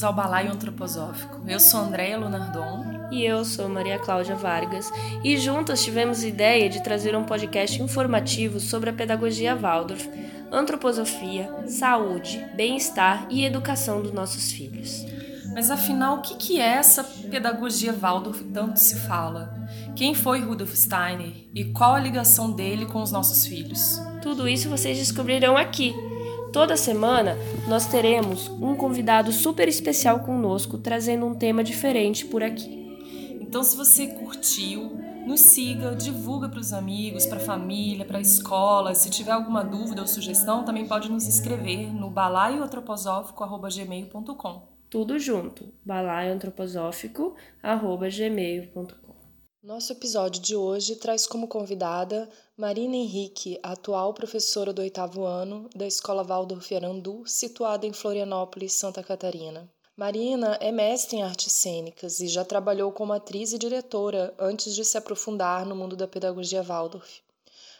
Bem-vindos ao Balaio Antroposófico. Eu sou Andréia Lunardon. E eu sou Maria Cláudia Vargas. E juntas tivemos ideia de trazer um podcast informativo sobre a pedagogia Waldorf, antroposofia, saúde, bem-estar e educação dos nossos filhos. Mas afinal, o que é essa pedagogia Waldorf tanto se fala? Quem foi Rudolf Steiner e qual a ligação dele com os nossos filhos? Tudo isso vocês descobrirão aqui Toda semana nós teremos um convidado super especial conosco trazendo um tema diferente por aqui. Então, se você curtiu, nos siga, divulga para os amigos, para a família, para a escola. Se tiver alguma dúvida ou sugestão, também pode nos escrever no balaioantroposófico.gmail.com. Tudo junto, balaioantroposófico.gmail.com. Nosso episódio de hoje traz como convidada Marina Henrique, atual professora do oitavo ano da Escola Waldorf Arandu, situada em Florianópolis, Santa Catarina. Marina é mestre em artes cênicas e já trabalhou como atriz e diretora antes de se aprofundar no mundo da pedagogia Waldorf.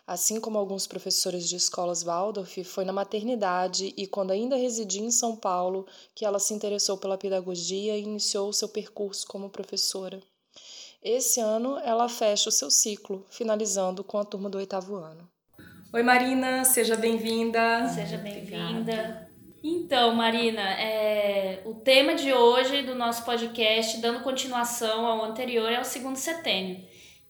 Assim como alguns professores de escolas Waldorf, foi na maternidade e quando ainda residia em São Paulo que ela se interessou pela pedagogia e iniciou seu percurso como professora. Esse ano ela fecha o seu ciclo, finalizando com a turma do oitavo ano. Oi Marina, seja bem-vinda. Seja bem-vinda. Então, Marina, é... o tema de hoje do nosso podcast, dando continuação ao anterior, é o segundo setênio.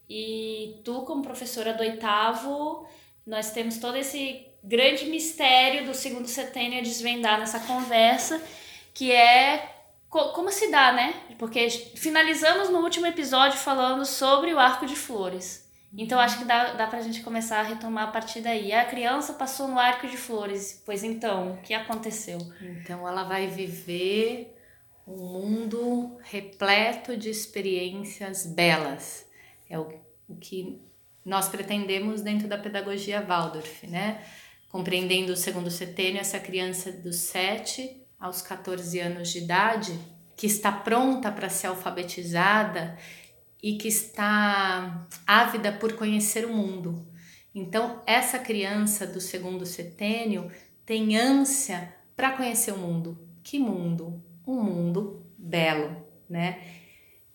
E tu, como professora do oitavo, nós temos todo esse grande mistério do segundo setênio a desvendar nessa conversa, que é como se dá, né? Porque finalizamos no último episódio falando sobre o arco de flores. Então acho que dá, dá pra gente começar a retomar a partir daí. A criança passou no arco de flores. Pois então, o que aconteceu? Então ela vai viver um mundo repleto de experiências belas. É o, o que nós pretendemos dentro da pedagogia Waldorf, né? Compreendendo o segundo setênio, essa criança dos sete aos 14 anos de idade, que está pronta para ser alfabetizada e que está ávida por conhecer o mundo. Então, essa criança do segundo setênio tem ânsia para conhecer o mundo. Que mundo? Um mundo belo, né?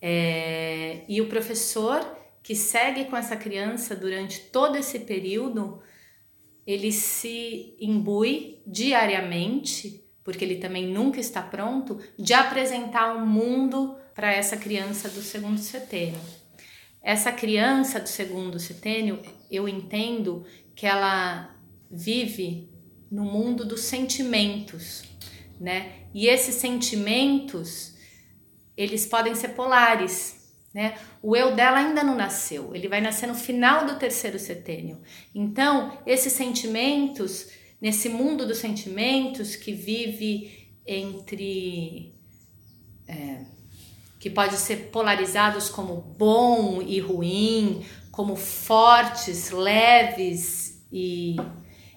É, e o professor que segue com essa criança durante todo esse período, ele se imbui diariamente porque ele também nunca está pronto, de apresentar um mundo para essa criança do segundo setênio. Essa criança do segundo setênio, eu entendo que ela vive no mundo dos sentimentos, né? E esses sentimentos, eles podem ser polares, né? O eu dela ainda não nasceu, ele vai nascer no final do terceiro setênio. Então, esses sentimentos nesse mundo dos sentimentos que vive entre. É, que pode ser polarizados como bom e ruim, como fortes, leves e,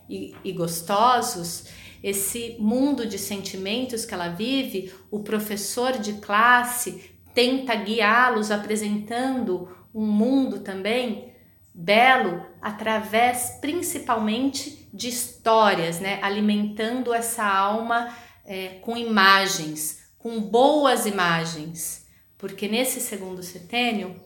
e, e gostosos, esse mundo de sentimentos que ela vive, o professor de classe tenta guiá-los apresentando um mundo também belo através principalmente de histórias, né? alimentando essa alma é, com imagens, com boas imagens, porque nesse segundo setênio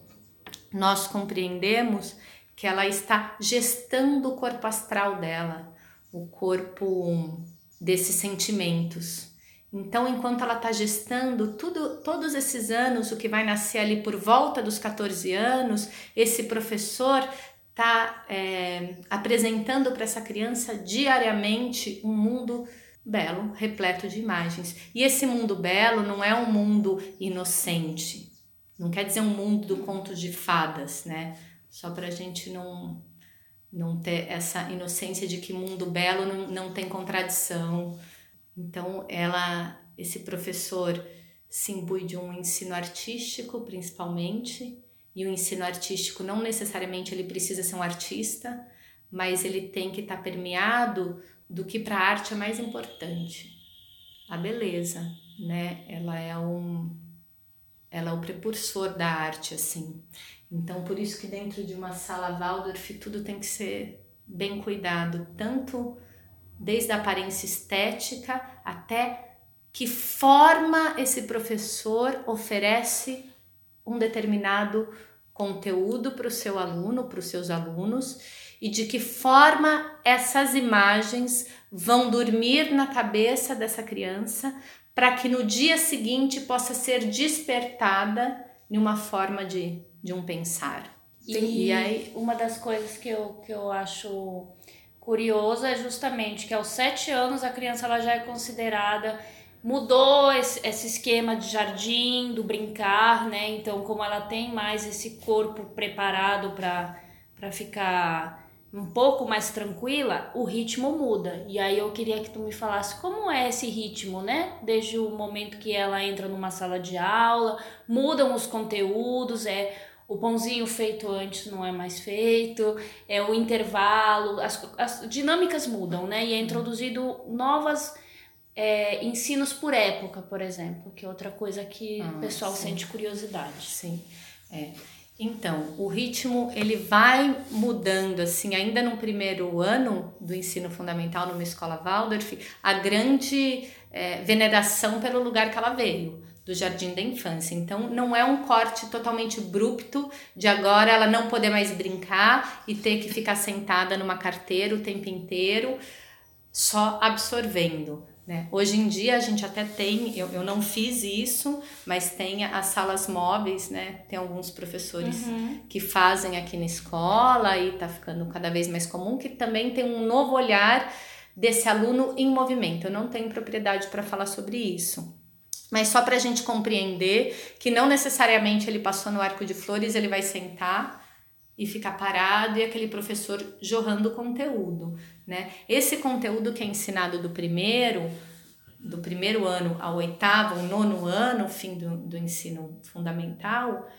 nós compreendemos que ela está gestando o corpo astral dela, o corpo desses sentimentos. Então, enquanto ela está gestando tudo, todos esses anos, o que vai nascer ali por volta dos 14 anos, esse professor está é, apresentando para essa criança diariamente um mundo belo, repleto de imagens. E esse mundo belo não é um mundo inocente, não quer dizer um mundo do conto de fadas, né? Só para a gente não, não ter essa inocência de que mundo belo não, não tem contradição então, ela, esse professor se imbui de um ensino artístico, principalmente, e o ensino artístico não necessariamente ele precisa ser um artista, mas ele tem que estar tá permeado do que para a arte é mais importante, a beleza, né? Ela é um ela é o precursor da arte assim. Então, por isso que dentro de uma sala Waldorf tudo tem que ser bem cuidado, tanto desde a aparência estética até que forma esse professor oferece um determinado conteúdo para o seu aluno, para os seus alunos, e de que forma essas imagens vão dormir na cabeça dessa criança para que no dia seguinte possa ser despertada em uma forma de, de um pensar. E, e aí, uma das coisas que eu, que eu acho curioso é justamente que aos sete anos a criança ela já é considerada mudou esse, esse esquema de jardim, do brincar, né? Então, como ela tem mais esse corpo preparado para ficar um pouco mais tranquila, o ritmo muda. E aí eu queria que tu me falasse como é esse ritmo, né? Desde o momento que ela entra numa sala de aula, mudam os conteúdos, é o pãozinho feito antes não é mais feito, é o intervalo, as, as dinâmicas mudam, né? E é introduzido novas é, ensinos por época, por exemplo, que é outra coisa que ah, o pessoal sim. sente curiosidade. Sim, é. Então, o ritmo ele vai mudando assim, ainda no primeiro ano do ensino fundamental numa escola Waldorf, a grande é, veneração pelo lugar que ela veio, do jardim da infância. Então, não é um corte totalmente abrupto de agora ela não poder mais brincar e ter que ficar sentada numa carteira o tempo inteiro, só absorvendo. Né? Hoje em dia a gente até tem, eu, eu não fiz isso, mas tem as salas móveis, né? Tem alguns professores uhum. que fazem aqui na escola e tá ficando cada vez mais comum, que também tem um novo olhar desse aluno em movimento. Eu não tenho propriedade para falar sobre isso. Mas só para a gente compreender que não necessariamente ele passou no arco de flores, ele vai sentar e ficar parado e aquele professor jorrando conteúdo né? Esse conteúdo que é ensinado do primeiro, do primeiro ano ao oitavo, nono ano, fim do, do ensino fundamental,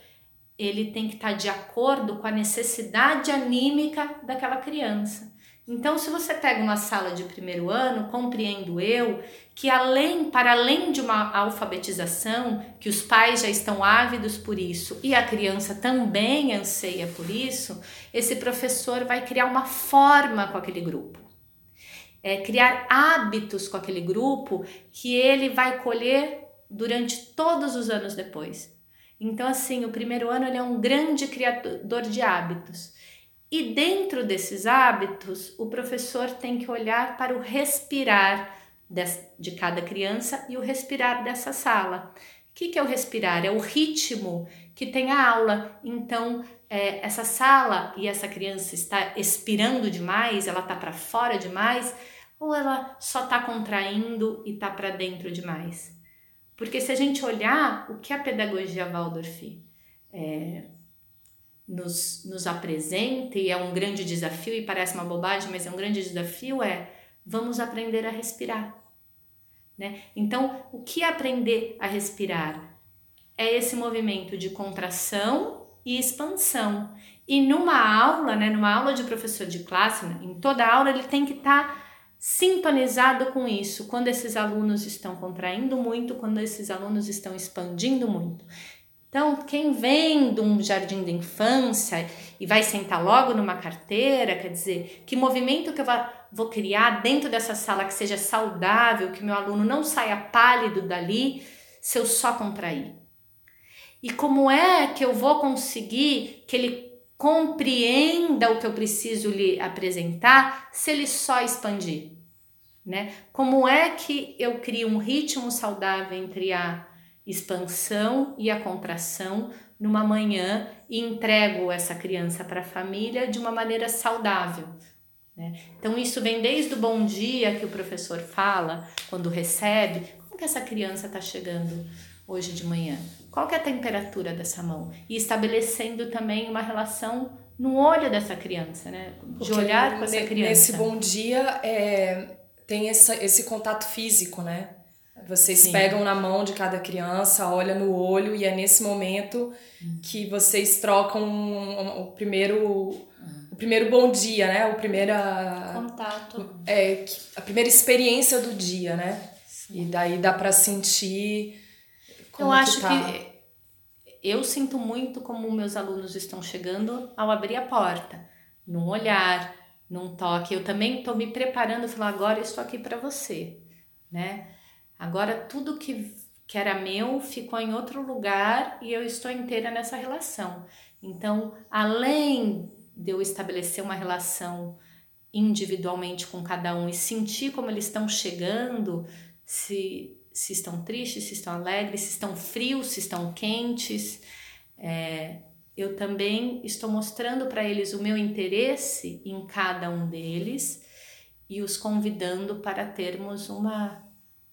ele tem que estar de acordo com a necessidade anímica daquela criança. Então, se você pega uma sala de primeiro ano, compreendo eu que além para além de uma alfabetização, que os pais já estão ávidos por isso e a criança também anseia por isso, esse professor vai criar uma forma com aquele grupo. É, criar hábitos com aquele grupo que ele vai colher durante todos os anos depois. Então, assim, o primeiro ano ele é um grande criador de hábitos. E dentro desses hábitos, o professor tem que olhar para o respirar de cada criança e o respirar dessa sala. O que, é o respirar? É o ritmo que tem a aula. Então, é, essa sala e essa criança está expirando demais, ela está para fora demais, ou ela só está contraindo e está para dentro demais? Porque se a gente olhar o que a pedagogia Waldorf é, nos, nos apresenta, e é um grande desafio, e parece uma bobagem, mas é um grande desafio, é vamos aprender a respirar. Né? Então, o que é aprender a respirar? É esse movimento de contração e expansão. E numa aula, né, numa aula de professor de classe, em toda aula, ele tem que estar tá sintonizado com isso, quando esses alunos estão contraindo muito, quando esses alunos estão expandindo muito. Então, quem vem de um jardim de infância e vai sentar logo numa carteira, quer dizer, que movimento que eu vou criar dentro dessa sala que seja saudável, que meu aluno não saia pálido dali se eu só contrair? E como é que eu vou conseguir que ele compreenda o que eu preciso lhe apresentar se ele só expandir? Né? Como é que eu crio um ritmo saudável entre a expansão e a contração numa manhã e entrego essa criança para a família de uma maneira saudável. Né? Então, isso vem desde o bom dia que o professor fala quando recebe. Como que essa criança está chegando hoje de manhã? Qual que é a temperatura dessa mão? E estabelecendo também uma relação no olho dessa criança, né? De Porque olhar com essa criança. Nesse bom dia é, tem essa, esse contato físico, né? Vocês Sim. pegam na mão de cada criança, olham no olho e é nesse momento que vocês trocam um, um, o primeiro o primeiro bom dia, né? O primeiro contato. É, a primeira experiência do dia, né? Sim. E daí dá para sentir como Eu acho que, tá. que eu sinto muito como meus alunos estão chegando ao abrir a porta, num olhar, num toque. Eu também estou me preparando, falar agora eu estou aqui para você, né? Agora tudo que, que era meu ficou em outro lugar e eu estou inteira nessa relação. Então, além de eu estabelecer uma relação individualmente com cada um e sentir como eles estão chegando, se, se estão tristes, se estão alegres, se estão frios, se estão quentes. É, eu também estou mostrando para eles o meu interesse em cada um deles e os convidando para termos uma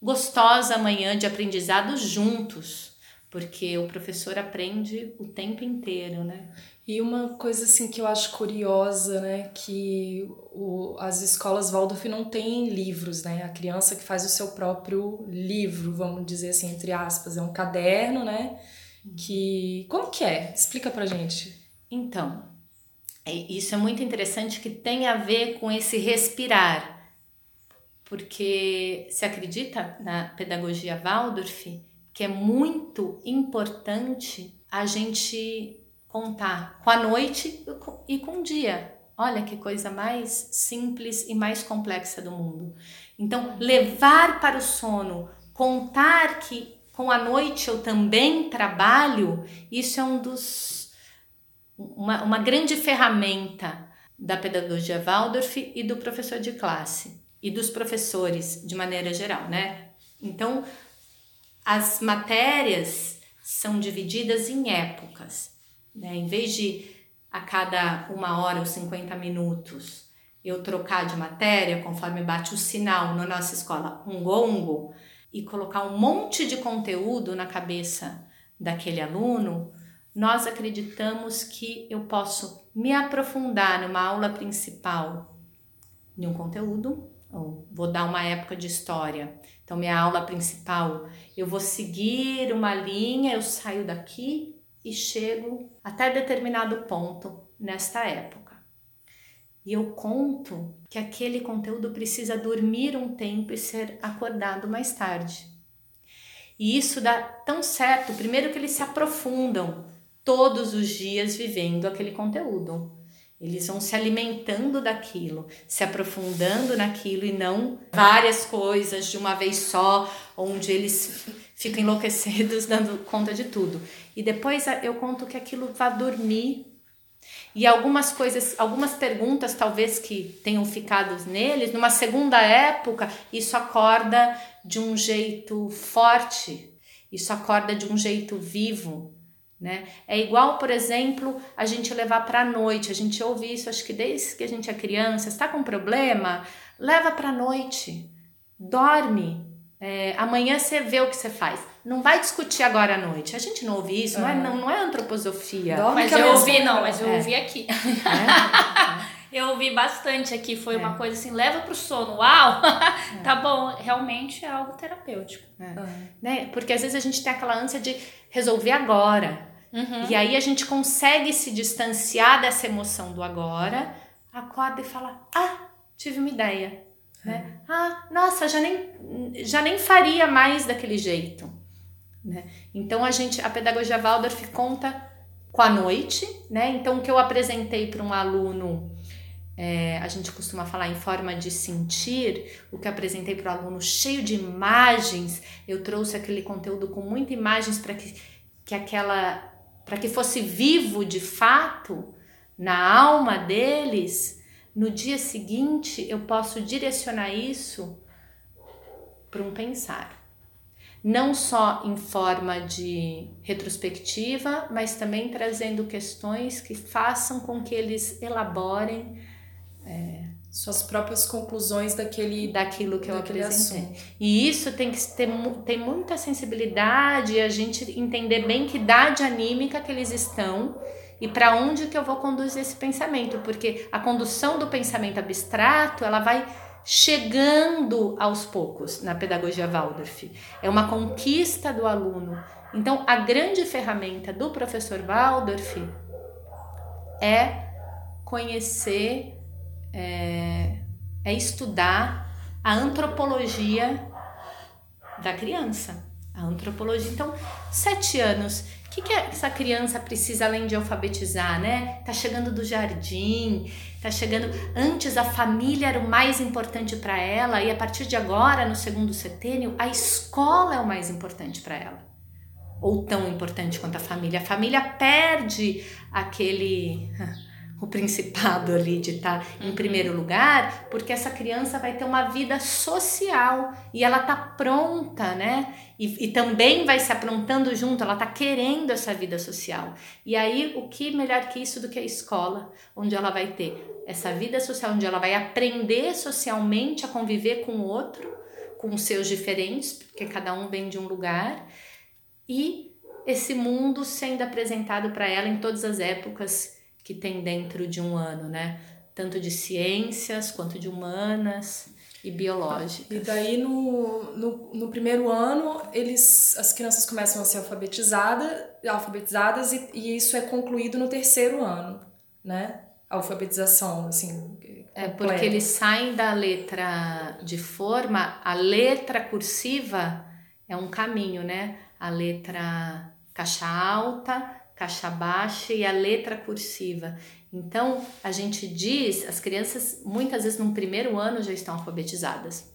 gostosa manhã de aprendizado juntos, porque o professor aprende o tempo inteiro, né? E uma coisa assim que eu acho curiosa, né, que o, as escolas Waldorf não têm livros, né? A criança que faz o seu próprio livro, vamos dizer assim, entre aspas, é um caderno, né? Que como que é? Explica pra gente. Então, é, isso é muito interessante que tem a ver com esse respirar. Porque se acredita na pedagogia Waldorf que é muito importante a gente contar com a noite e com o dia. Olha que coisa mais simples e mais complexa do mundo. Então, levar para o sono, contar que com a noite eu também trabalho, isso é um dos uma, uma grande ferramenta da pedagogia Waldorf e do professor de classe e dos professores de maneira geral, né? Então, as matérias são divididas em épocas. Né? Em vez de a cada uma hora ou 50 minutos eu trocar de matéria conforme bate o sinal na nossa escola, um gongo, e colocar um monte de conteúdo na cabeça daquele aluno, nós acreditamos que eu posso me aprofundar numa aula principal de um conteúdo, ou vou dar uma época de história. Então, minha aula principal, eu vou seguir uma linha, eu saio daqui e chego até determinado ponto nesta época. E eu conto que aquele conteúdo precisa dormir um tempo e ser acordado mais tarde. E isso dá tão certo, primeiro que eles se aprofundam todos os dias vivendo aquele conteúdo. Eles vão se alimentando daquilo, se aprofundando naquilo e não várias coisas de uma vez só, onde eles ficam enlouquecidos dando conta de tudo. E depois eu conto que aquilo vai dormir. E algumas coisas, algumas perguntas talvez que tenham ficado neles, numa segunda época, isso acorda de um jeito forte, isso acorda de um jeito vivo, né? É igual, por exemplo, a gente levar para a noite. A gente ouve isso, acho que desde que a gente é criança. Está com problema? Leva para a noite. Dorme. É, amanhã você vê o que você faz. Não vai discutir agora à noite. A gente não ouve isso, uhum. não, é, não, não é antroposofia. Dorme mas eu ouvi, não, mas eu é. ouvi aqui. É? eu ouvi bastante aqui. Foi uma é. coisa assim: leva para o sono. Uau! É. tá bom, realmente é algo terapêutico. Uhum. Né? Porque às vezes a gente tem aquela ânsia de resolver agora. Uhum. E aí a gente consegue se distanciar dessa emoção do agora, acorda e fala: Ah, tive uma ideia. Né? Ah, nossa, já nem, já nem faria mais daquele jeito. Né? Então a gente, a pedagogia Waldorf conta com a noite, né? Então o que eu apresentei para um aluno, é, a gente costuma falar em forma de sentir, o que eu apresentei para o aluno cheio de imagens, eu trouxe aquele conteúdo com muitas imagens para que, que aquela para que fosse vivo de fato na alma deles, no dia seguinte eu posso direcionar isso para um pensar. Não só em forma de retrospectiva, mas também trazendo questões que façam com que eles elaborem é, suas próprias conclusões daquele daquilo que eu apresentei. Assunto. E isso tem que ter tem muita sensibilidade, a gente entender bem que idade anímica que eles estão e para onde que eu vou conduzir esse pensamento, porque a condução do pensamento abstrato, ela vai chegando aos poucos na pedagogia Waldorf. É uma conquista do aluno. Então, a grande ferramenta do professor Waldorf é conhecer é, é estudar a antropologia da criança. A antropologia. Então, sete anos O que, que essa criança precisa além de alfabetizar, né? Tá chegando do jardim, tá chegando. Antes a família era o mais importante para ela e a partir de agora, no segundo setênio, a escola é o mais importante para ela. Ou tão importante quanto a família. A família perde aquele o principado ali de estar tá em uhum. primeiro lugar, porque essa criança vai ter uma vida social e ela tá pronta, né? E, e também vai se aprontando junto, ela tá querendo essa vida social. E aí, o que melhor que isso do que a escola, onde ela vai ter essa vida social, onde ela vai aprender socialmente a conviver com o outro, com os seus diferentes, porque cada um vem de um lugar, e esse mundo sendo apresentado para ela em todas as épocas que tem dentro de um ano, né? Tanto de ciências quanto de humanas e biológicas. E daí no, no, no primeiro ano eles as crianças começam a ser alfabetizadas, alfabetizadas e, e isso é concluído no terceiro ano, né? A alfabetização, assim. É porque eles saem da letra de forma, a letra cursiva é um caminho, né? A letra caixa alta, caixa baixa e a letra cursiva. Então, a gente diz, as crianças muitas vezes no primeiro ano já estão alfabetizadas,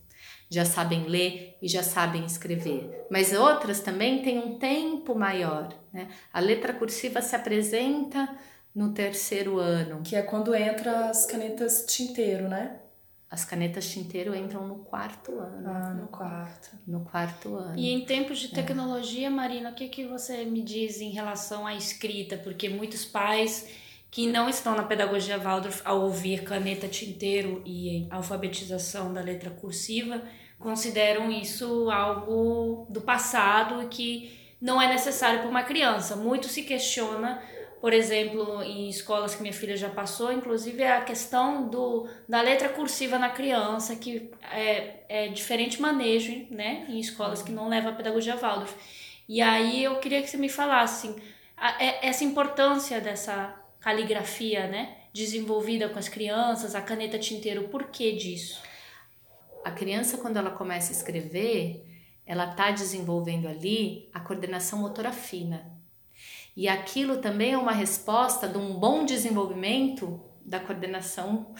já sabem ler e já sabem escrever. Mas outras também têm um tempo maior, né? A letra cursiva se apresenta no terceiro ano. Que é quando entra as canetas tinteiro, né? As canetas tinteiro entram no quarto ano. Ah, no quarto. No quarto ano. E em tempos de é. tecnologia, é. Marina, o que, que você me diz em relação à escrita? Porque muitos pais que não estão na pedagogia Waldorf, ao ouvir caneta tinteiro e alfabetização da letra cursiva, consideram isso algo do passado e que não é necessário para uma criança. Muito se questiona por exemplo, em escolas que minha filha já passou, inclusive é a questão do, da letra cursiva na criança, que é, é diferente manejo, né, em escolas que não levam a pedagogia Waldorf. E aí eu queria que você me falasse a, é, essa importância dessa caligrafia, né, desenvolvida com as crianças, a caneta tinteiro, por que disso? A criança, quando ela começa a escrever, ela está desenvolvendo ali a coordenação motora fina, e aquilo também é uma resposta de um bom desenvolvimento da coordenação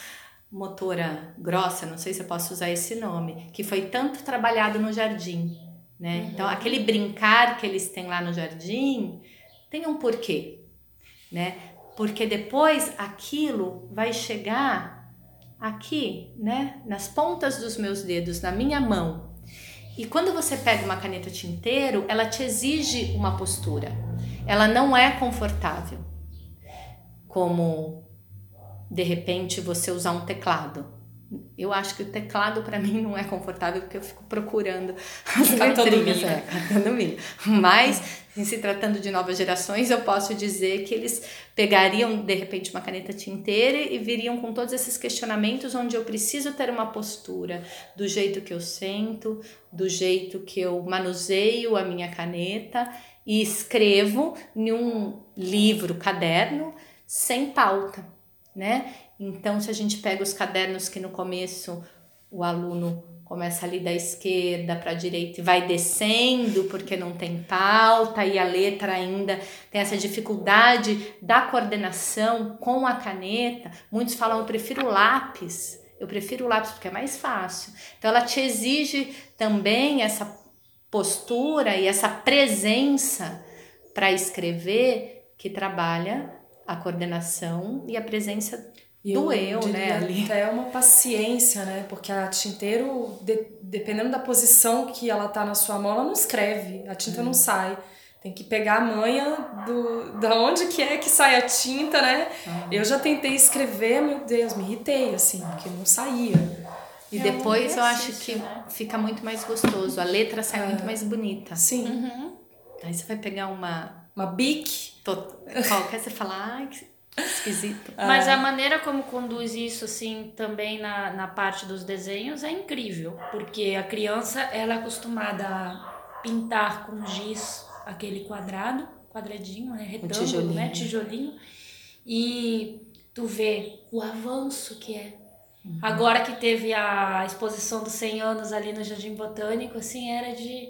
motora grossa, não sei se eu posso usar esse nome, que foi tanto trabalhado no jardim, né? Uhum. Então, aquele brincar que eles têm lá no jardim tem um porquê, né? Porque depois aquilo vai chegar aqui, né? Nas pontas dos meus dedos, na minha mão. E quando você pega uma caneta tinteiro, ela te exige uma postura ela não é confortável, como de repente você usar um teclado. Eu acho que o teclado para mim não é confortável porque eu fico procurando as letrinhas, é, catando milho. Mas, em se tratando de novas gerações, eu posso dizer que eles pegariam de repente uma caneta tinteira e viriam com todos esses questionamentos onde eu preciso ter uma postura do jeito que eu sento, do jeito que eu manuseio a minha caneta e escrevo em um livro, caderno, sem pauta, né? Então, se a gente pega os cadernos que no começo o aluno começa ali da esquerda para a direita e vai descendo porque não tem pauta e a letra ainda tem essa dificuldade da coordenação com a caneta. Muitos falam, eu prefiro lápis. Eu prefiro o lápis porque é mais fácil. Então ela te exige também essa postura e essa presença para escrever que trabalha a coordenação e a presença e do eu, eu né? Ali. Até uma paciência, né? Porque a tinteiro, de, dependendo da posição que ela tá na sua mão, ela não escreve, a tinta não uhum. sai. Tem que pegar a manha do, da onde que é que sai a tinta, né? Eu já tentei escrever, meu Deus, me irritei, assim, porque não saía. E é depois eu acho que né? fica muito mais gostoso. A letra sai é. muito mais bonita. Sim. Uhum. Aí você vai pegar uma. Uma bic. Qualquer você fala, ai, que esquisito. Mas a maneira como conduz isso, assim, também na, na parte dos desenhos é incrível. Porque a criança, ela é acostumada a pintar com giz aquele quadrado, quadradinho, né? Retângulo, um tijolinho. né? Tijolinho. E tu vê o avanço que é Uhum. Agora que teve a exposição dos 100 anos ali no Jardim Botânico, assim, era de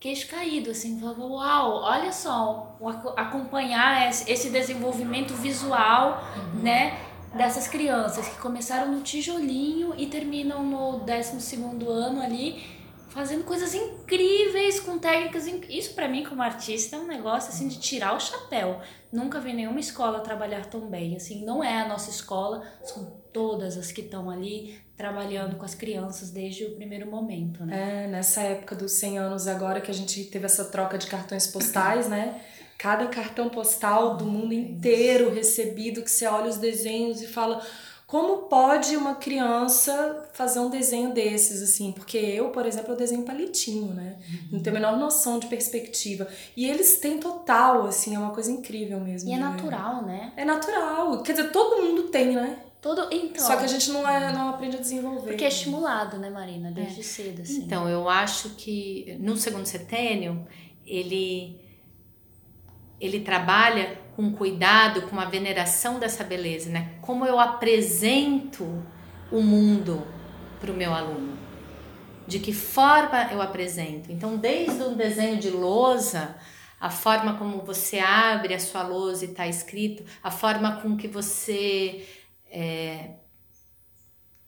queixo caído, assim, falava, uau, olha só, acompanhar esse desenvolvimento visual, uhum. né, dessas crianças que começaram no tijolinho e terminam no 12 segundo ano ali, fazendo coisas incríveis com técnicas inc... isso para mim como artista é um negócio assim de tirar o chapéu nunca vi nenhuma escola trabalhar tão bem assim não é a nossa escola são todas as que estão ali trabalhando com as crianças desde o primeiro momento né é nessa época dos 100 anos agora que a gente teve essa troca de cartões postais né cada cartão postal do mundo inteiro recebido que você olha os desenhos e fala como pode uma criança fazer um desenho desses, assim? Porque eu, por exemplo, eu desenho palitinho, né? Uhum. Não tenho a menor noção de perspectiva. E eles têm total, assim, é uma coisa incrível mesmo. E é né? natural, né? É natural. Quer dizer, todo mundo tem, né? Todo, então, Só que a gente não, é, não aprende a desenvolver. Porque é estimulado, né, Marina? Desde é. cedo, assim. Então, eu acho que no segundo setênio, ele, ele trabalha com cuidado, com a veneração dessa beleza, né? Como eu apresento o mundo para o meu aluno? De que forma eu apresento? Então, desde um desenho de lousa, a forma como você abre a sua lousa e está escrito, a forma com que você é,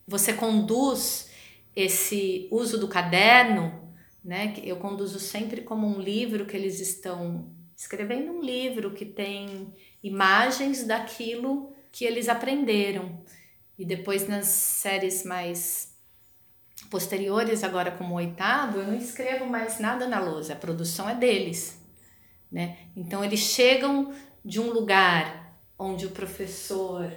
você conduz esse uso do caderno, né? Eu conduzo sempre como um livro que eles estão escrevendo um livro que tem imagens daquilo que eles aprenderam. E depois nas séries mais posteriores, agora como o oitavo, eu não escrevo mais nada na lousa, a produção é deles. Né? Então eles chegam de um lugar onde o professor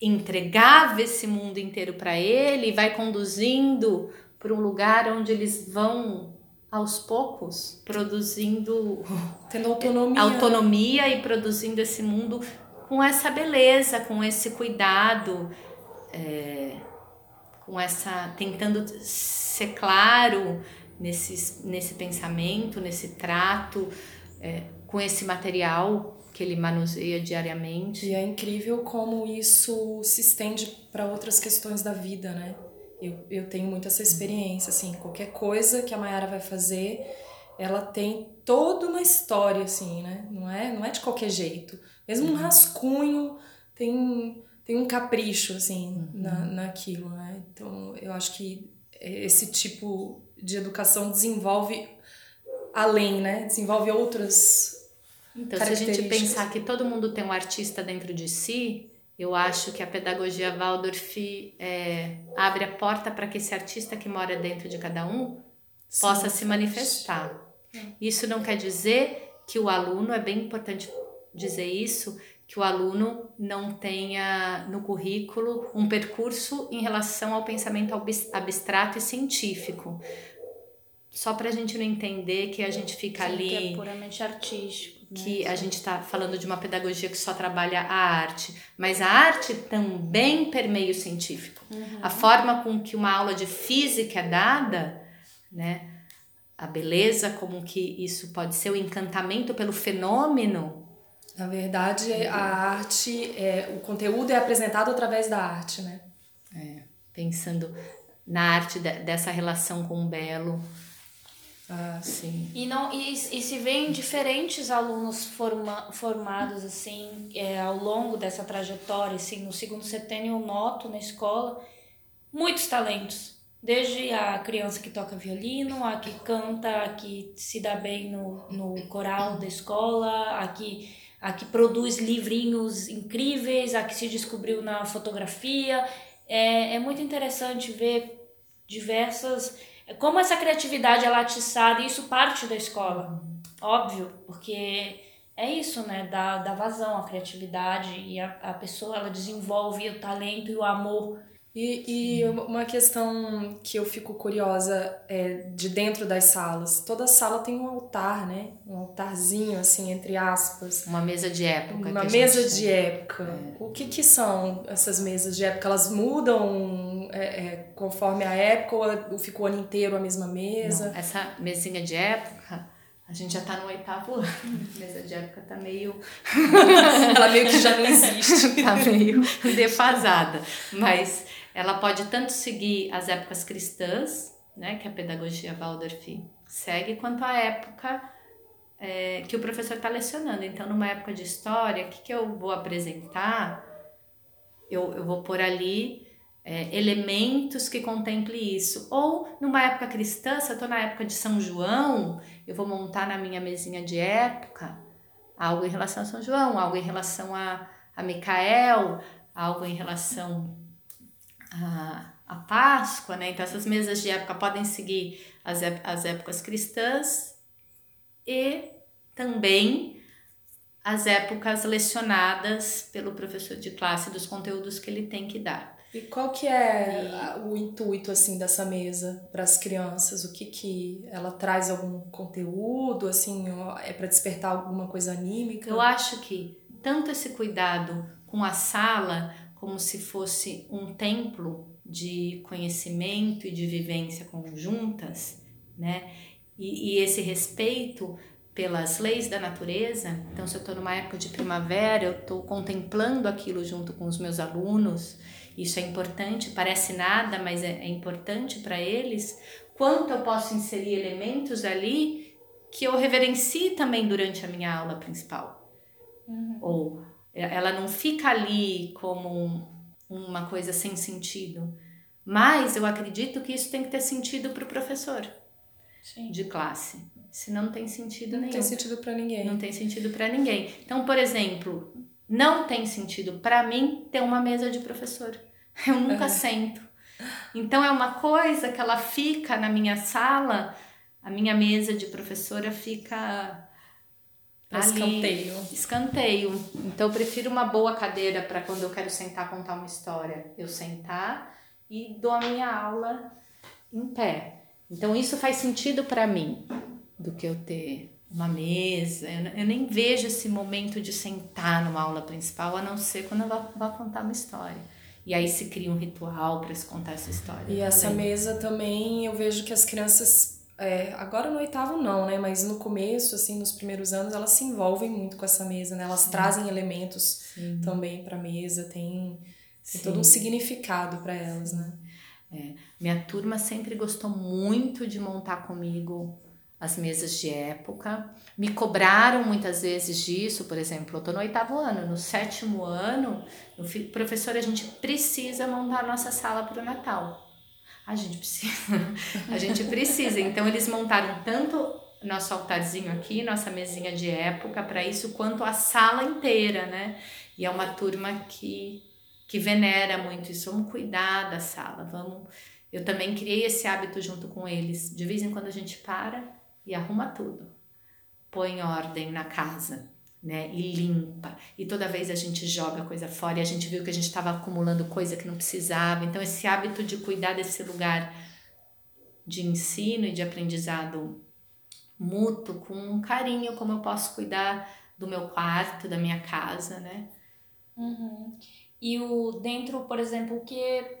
entregava esse mundo inteiro para ele e vai conduzindo para um lugar onde eles vão aos poucos produzindo tendo autonomia autonomia e produzindo esse mundo com essa beleza com esse cuidado é, com essa tentando ser claro nesse, nesse pensamento nesse trato é, com esse material que ele manuseia diariamente e é incrível como isso se estende para outras questões da vida né eu, eu tenho muito essa experiência, assim, qualquer coisa que a Mayara vai fazer, ela tem toda uma história, assim, né? Não é, não é de qualquer jeito. Mesmo um uhum. rascunho tem, tem um capricho, assim, uhum. na, naquilo, né? Então, eu acho que esse tipo de educação desenvolve além, né? Desenvolve outras então, se a gente pensar que todo mundo tem um artista dentro de si, eu acho que a pedagogia Waldorf é, abre a porta para que esse artista que mora dentro de cada um Sim, possa se manifestar. Isso não quer dizer que o aluno, é bem importante dizer isso, que o aluno não tenha no currículo um percurso em relação ao pensamento abstrato e científico. Só para a gente não entender que a gente fica Sim, ali. Que é puramente artístico que a gente está falando de uma pedagogia que só trabalha a arte, mas a arte também permeia o científico. Uhum. A forma com que uma aula de física é dada, né? A beleza, como que isso pode ser o encantamento pelo fenômeno. Na verdade, a arte, é, o conteúdo é apresentado através da arte, né? É, pensando na arte de, dessa relação com o belo, ah, sim. E, não, e, e se vêem diferentes alunos forma, formados assim é, ao longo dessa trajetória. Assim, no segundo setênio eu noto na escola muitos talentos. Desde a criança que toca violino, a que canta, a que se dá bem no, no coral da escola, a que, a que produz livrinhos incríveis, a que se descobriu na fotografia. É, é muito interessante ver diversas como essa criatividade é atiçada, e isso parte da escola, óbvio, porque é isso, né? Dá, dá vazão à criatividade e a, a pessoa ela desenvolve o talento e o amor e, e uma questão que eu fico curiosa é de dentro das salas. Toda sala tem um altar, né? Um altarzinho, assim, entre aspas. Uma mesa de época. Uma mesa de época. É. O que, que são essas mesas de época? Elas mudam é, é, conforme a época ou fica o ano inteiro a mesma mesa? Não, essa mesinha de época a gente já tá no oitavo ano. A mesa de época tá meio. Ela meio que já não existe. tá meio defasada. Mas ela pode tanto seguir as épocas cristãs, né, que a pedagogia Waldorf segue quanto à época é, que o professor está lecionando. Então, numa época de história, o que, que eu vou apresentar? Eu, eu vou pôr ali é, elementos que contemple isso. Ou numa época cristã, se eu estou na época de São João, eu vou montar na minha mesinha de época algo em relação a São João, algo em relação a, a Micael, algo em relação a, a Páscoa, né? Então essas mesas de época podem seguir as, as épocas cristãs e também as épocas lecionadas pelo professor de classe dos conteúdos que ele tem que dar. E qual que é e... o intuito assim dessa mesa para as crianças? O que que ela traz algum conteúdo assim, é para despertar alguma coisa anímica? Eu acho que tanto esse cuidado com a sala como se fosse um templo de conhecimento e de vivência conjuntas, né? E, e esse respeito pelas leis da natureza. Então, se eu estou numa época de primavera, eu estou contemplando aquilo junto com os meus alunos. Isso é importante, parece nada, mas é, é importante para eles. Quanto eu posso inserir elementos ali que eu reverencie também durante a minha aula principal. Uhum. Ou ela não fica ali como uma coisa sem sentido. Mas eu acredito que isso tem que ter sentido para o professor Sim. de classe. Senão não tem sentido não nenhum. Não tem sentido para ninguém. Não tem sentido para ninguém. Então, por exemplo, não tem sentido para mim ter uma mesa de professor. Eu nunca é. sento. Então é uma coisa que ela fica na minha sala, a minha mesa de professora fica Ali, escanteio. Escanteio. Então eu prefiro uma boa cadeira para quando eu quero sentar contar uma história, eu sentar e dou a minha aula em pé. Então isso faz sentido para mim do que eu ter uma mesa. Eu, eu, nem vejo esse momento de sentar numa aula principal, a não ser quando eu vou, vou contar uma história. E aí se cria um ritual para se contar essa história. E também. essa mesa também eu vejo que as crianças é, agora no oitavo não, né? Mas no começo, assim, nos primeiros anos, elas se envolvem muito com essa mesa, né? Elas Sim. trazem elementos Sim. também para a mesa, tem, tem todo um significado para elas, né? É. Minha turma sempre gostou muito de montar comigo as mesas de época. Me cobraram muitas vezes disso, por exemplo, eu estou no oitavo ano, no sétimo ano, professor, a gente precisa montar a nossa sala para o Natal. A gente precisa. a gente precisa. Então eles montaram tanto nosso altarzinho aqui, nossa mesinha de época para isso, quanto a sala inteira, né? E é uma turma que que venera muito isso. Vamos cuidar da sala, vamos. Eu também criei esse hábito junto com eles. De vez em quando a gente para e arruma tudo, põe ordem na casa né? E limpa. E toda vez a gente joga coisa fora e a gente viu que a gente estava acumulando coisa que não precisava. Então, esse hábito de cuidar desse lugar de ensino e de aprendizado mútuo com carinho, como eu posso cuidar do meu quarto, da minha casa, né? Uhum. E o dentro, por exemplo, que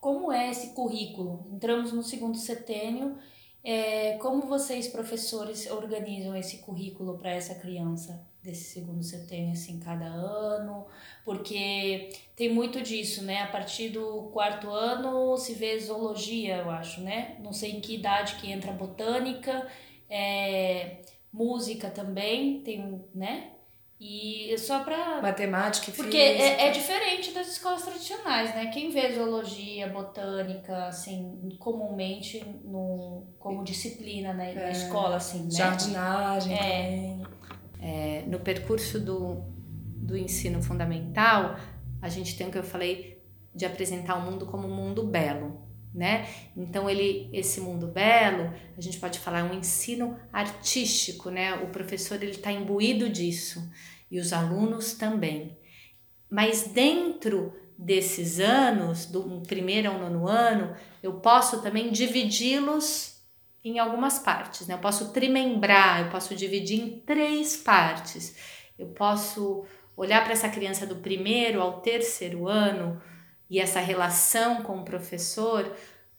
como é esse currículo? Entramos no segundo setênio, é, como vocês professores organizam esse currículo para essa criança? desse segundo setênio assim cada ano, porque tem muito disso, né? A partir do quarto ano se vê zoologia, eu acho, né? Não sei em que idade que entra botânica, é, música também tem, né? E só para matemática, e porque é, é, diferente das escolas tradicionais, né? Quem vê zoologia, botânica, assim, comumente no como disciplina né? É, na escola, assim, né? Jardinagem. É. É, no percurso do, do ensino fundamental, a gente tem o que eu falei de apresentar o mundo como um mundo belo, né? Então ele, esse mundo belo, a gente pode falar um ensino artístico, né? O professor ele está imbuído disso e os alunos também. Mas dentro desses anos, do primeiro ao nono ano, eu posso também dividi-los em algumas partes, né? Eu posso trimembrar, eu posso dividir em três partes. Eu posso olhar para essa criança do primeiro ao terceiro ano e essa relação com o professor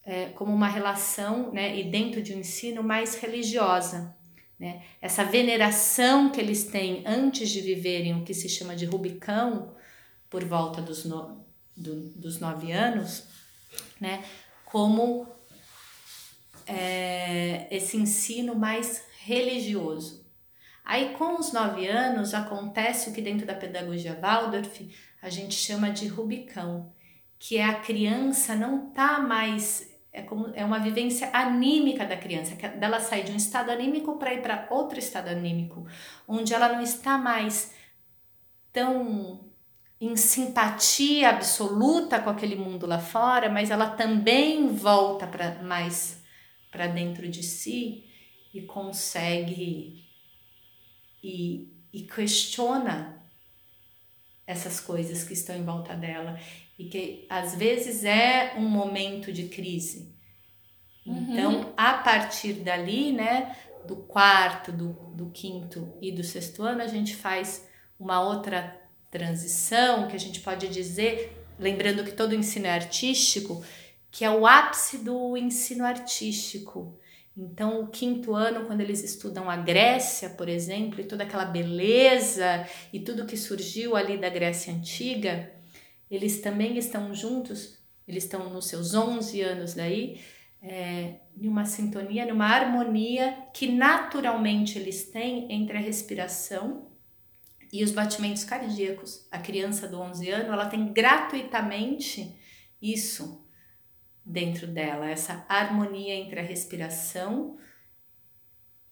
é, como uma relação, né, e dentro de um ensino mais religiosa, né? Essa veneração que eles têm antes de viverem o que se chama de Rubicão, por volta dos, no, do, dos nove anos, né? Como é, esse ensino mais religioso. Aí, com os nove anos, acontece o que dentro da pedagogia Waldorf a gente chama de Rubicão, que é a criança não tá mais é como é uma vivência anímica da criança, que ela sai de um estado anímico para ir para outro estado anímico, onde ela não está mais tão em simpatia absoluta com aquele mundo lá fora, mas ela também volta para mais para dentro de si e consegue e, e questiona essas coisas que estão em volta dela e que às vezes é um momento de crise. Uhum. Então, a partir dali, né, do quarto, do, do quinto e do sexto ano, a gente faz uma outra transição que a gente pode dizer, lembrando que todo ensino é artístico, que é o ápice do ensino artístico. Então, o quinto ano, quando eles estudam a Grécia, por exemplo, e toda aquela beleza e tudo que surgiu ali da Grécia Antiga, eles também estão juntos, eles estão nos seus 11 anos daí, é, em uma sintonia, numa harmonia que naturalmente eles têm entre a respiração e os batimentos cardíacos. A criança do 11 anos, ela tem gratuitamente isso dentro dela, essa harmonia entre a respiração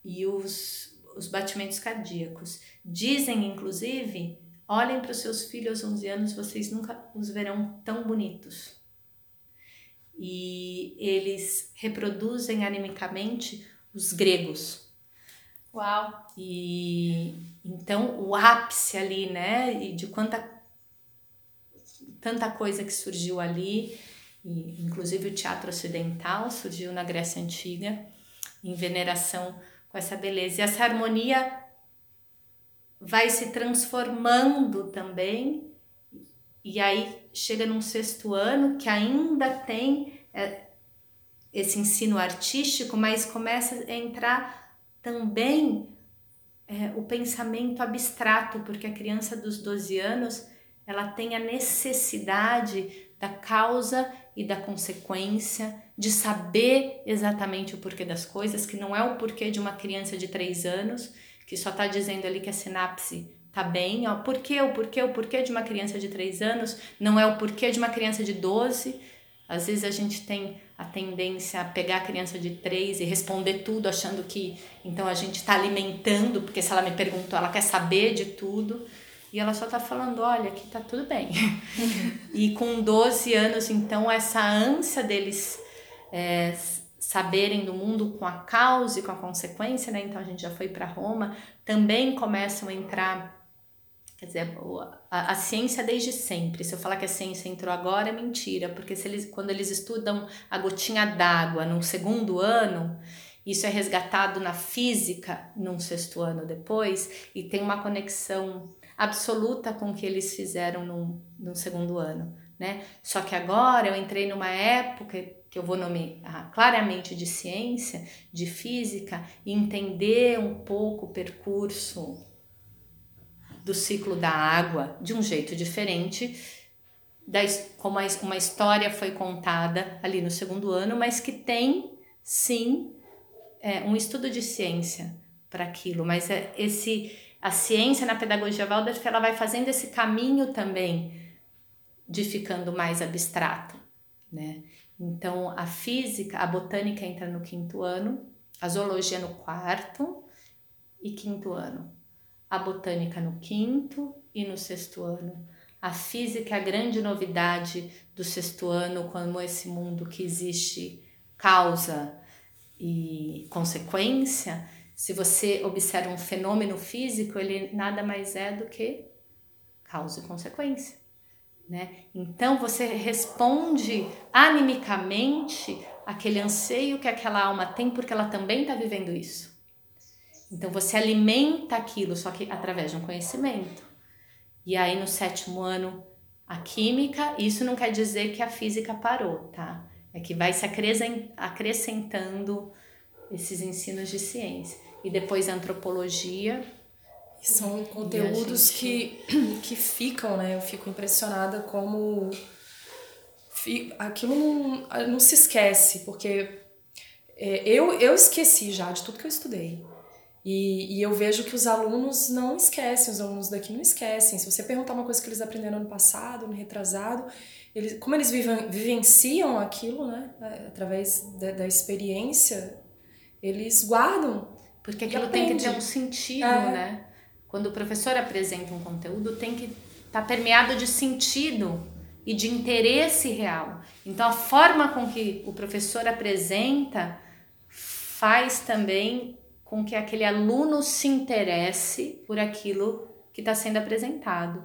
e os, os batimentos cardíacos. Dizem, inclusive, Olhem para os seus filhos aos 11 anos, vocês nunca os verão tão bonitos. E eles reproduzem animicamente os gregos. Uau! E então o ápice ali, né, e de quanta tanta coisa que surgiu ali, e, inclusive o teatro ocidental surgiu na Grécia antiga em veneração com essa beleza. E essa harmonia vai se transformando também, e aí chega num sexto ano que ainda tem é, esse ensino artístico, mas começa a entrar também é, o pensamento abstrato, porque a criança dos 12 anos ela tem a necessidade da causa e da consequência, de saber exatamente o porquê das coisas, que não é o porquê de uma criança de 3 anos, que só está dizendo ali que a sinapse tá bem, ó, por que, o porquê, o porquê de uma criança de 3 anos, não é o porquê de uma criança de 12. Às vezes a gente tem a tendência a pegar a criança de 3 e responder tudo, achando que então a gente está alimentando, porque se ela me perguntou, ela quer saber de tudo. E ela só tá falando, olha, aqui tá tudo bem. e com 12 anos, então, essa ânsia deles é, saberem do mundo com a causa e com a consequência, né? Então a gente já foi para Roma, também começam a entrar, quer dizer, a, a, ciência desde sempre. Se eu falar que a ciência entrou agora, é mentira, porque se eles, quando eles estudam a gotinha d'água no segundo ano, isso é resgatado na física num sexto ano depois e tem uma conexão absoluta com o que eles fizeram num, num segundo ano, né? Só que agora eu entrei numa época que eu vou nomear claramente de ciência, de física, e entender um pouco o percurso do ciclo da água de um jeito diferente, da, como uma história foi contada ali no segundo ano, mas que tem sim é, um estudo de ciência para aquilo, mas é esse a ciência na pedagogia Waldorf ela vai fazendo esse caminho também de ficando mais abstrato, né? Então, a física, a botânica entra no quinto ano, a zoologia no quarto e quinto ano. A botânica no quinto e no sexto ano. A física é a grande novidade do sexto ano, como esse mundo que existe causa e consequência. Se você observa um fenômeno físico, ele nada mais é do que causa e consequência né? Então você responde animicamente aquele anseio que aquela alma tem porque ela também está vivendo isso. Então você alimenta aquilo, só que através de um conhecimento. E aí no sétimo ano a química, isso não quer dizer que a física parou, tá? É que vai se acrescentando esses ensinos de ciência. E depois a antropologia, são conteúdos gente... que, que ficam, né? Eu fico impressionada como aquilo não, não se esquece, porque é, eu, eu esqueci já de tudo que eu estudei. E, e eu vejo que os alunos não esquecem, os alunos daqui não esquecem. Se você perguntar uma coisa que eles aprenderam no passado, no retrasado, eles, como eles vivem, vivenciam aquilo, né, através da, da experiência, eles guardam. Porque aquilo tem que ter um sentido, é. né? Quando o professor apresenta um conteúdo, tem que estar tá permeado de sentido e de interesse real. Então, a forma com que o professor apresenta faz também com que aquele aluno se interesse por aquilo que está sendo apresentado.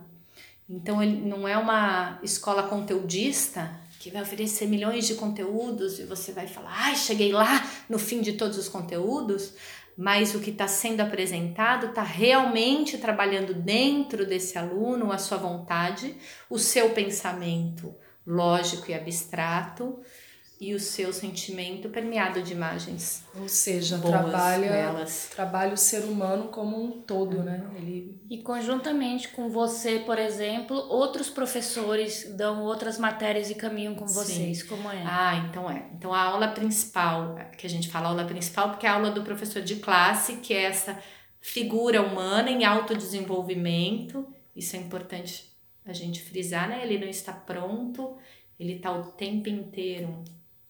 Então, ele não é uma escola conteudista que vai oferecer milhões de conteúdos e você vai falar, ai, cheguei lá no fim de todos os conteúdos, mas o que está sendo apresentado está realmente trabalhando dentro desse aluno a sua vontade, o seu pensamento lógico e abstrato e o seu sentimento permeado de imagens. Ou seja, trabalha, nelas. trabalha o ser humano como um todo, né? Ele... E conjuntamente com você, por exemplo, outros professores dão outras matérias e caminham com vocês, Sim. como é? Ah, então é. Então a aula principal, que a gente fala aula principal, porque é a aula do professor de classe, que é essa figura humana em autodesenvolvimento, isso é importante a gente frisar, né? Ele não está pronto, ele está o tempo inteiro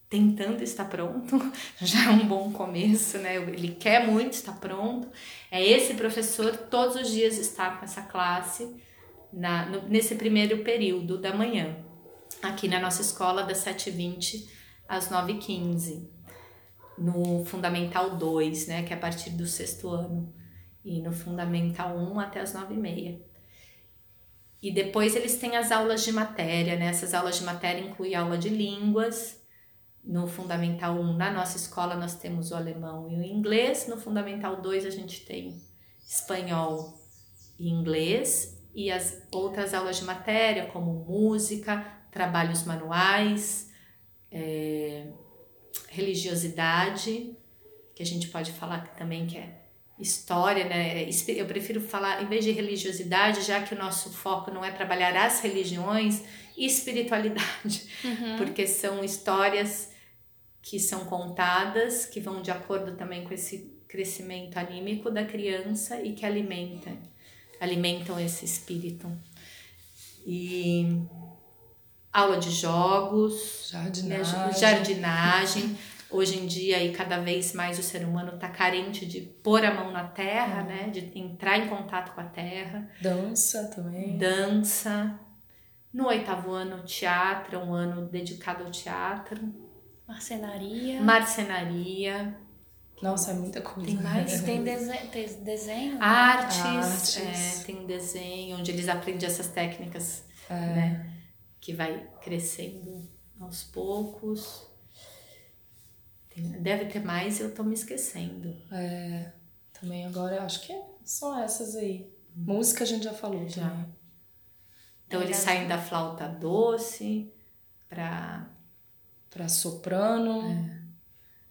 tentando estar pronto, já é um bom começo, né? Ele quer muito estar pronto. É esse professor todos os dias está com essa classe na, no, nesse primeiro período da manhã, aqui na nossa escola, das 7h20 às 9h15, no Fundamental 2, né? Que é a partir do sexto ano, e no Fundamental 1 até as 9h30. E depois eles têm as aulas de matéria, né? Essas aulas de matéria incluem aula de línguas, no Fundamental 1, na nossa escola, nós temos o alemão e o inglês. No Fundamental 2, a gente tem espanhol e inglês. E as outras aulas de matéria, como música, trabalhos manuais, é, religiosidade, que a gente pode falar também que é história, né? Eu prefiro falar, em vez de religiosidade, já que o nosso foco não é trabalhar as religiões, espiritualidade, uhum. porque são histórias que são contadas, que vão de acordo também com esse crescimento anímico da criança e que alimentam, alimentam esse espírito. E aula de jogos, jardinagem. Né, jardinagem. Hoje em dia, e cada vez mais o ser humano está carente de pôr a mão na terra, é. né? De entrar em contato com a terra. Dança também. Dança. No oitavo ano, teatro, um ano dedicado ao teatro. Marcenaria. Marcenaria. Nossa, é muita coisa. Tem mais? Tem, dese tem desenho? Artes. Artes. É, tem desenho, onde eles aprendem essas técnicas, é. né? Que vai crescendo aos poucos. Deve ter mais eu tô me esquecendo. É, também agora eu acho que são essas aí. Música a gente já falou já. Também. Então é eles saem da flauta doce para para soprano. É.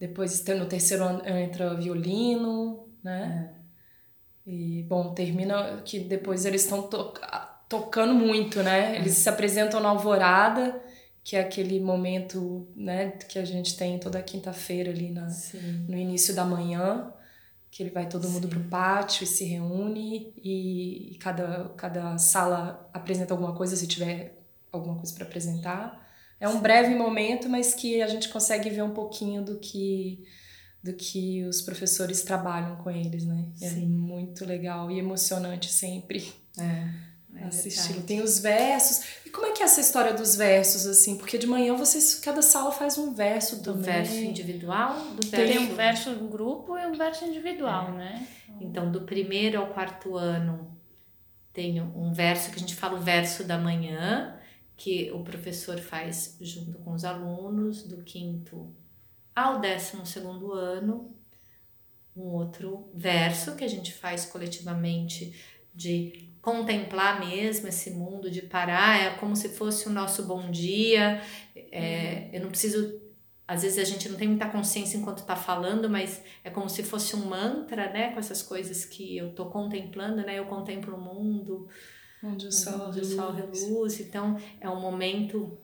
Depois no terceiro ano entra violino, né? É. E bom, termina que depois eles estão to tocando muito, né? Eles se apresentam na alvorada que é aquele momento né, que a gente tem toda quinta-feira ali na, no início da manhã, que ele vai todo Sim. mundo pro pátio e se reúne e, e, cada, cada sala apresenta alguma coisa se tiver alguma coisa para apresentar. É um Sim. breve momento, mas que a gente consegue ver um pouquinho do que do que os professores trabalham com eles, né? É muito legal e emocionante sempre. É. É assistindo. Tem os versos. E como é que é essa história dos versos, assim? Porque de manhã vocês, cada sala faz um verso do também. verso individual, do verso... Tem um verso em grupo e um verso individual, é. né? Então, do primeiro ao quarto ano, tem um verso que a gente fala o verso da manhã, que o professor faz junto com os alunos, do quinto ao décimo segundo ano, um outro verso que a gente faz coletivamente de contemplar mesmo esse mundo, de parar, é como se fosse o nosso bom dia. É, eu não preciso. Às vezes a gente não tem muita consciência enquanto está falando, mas é como se fosse um mantra, né? Com essas coisas que eu estou contemplando, né? Eu contemplo o mundo, onde o sol, onde reluz. o sol reluz. Então é um momento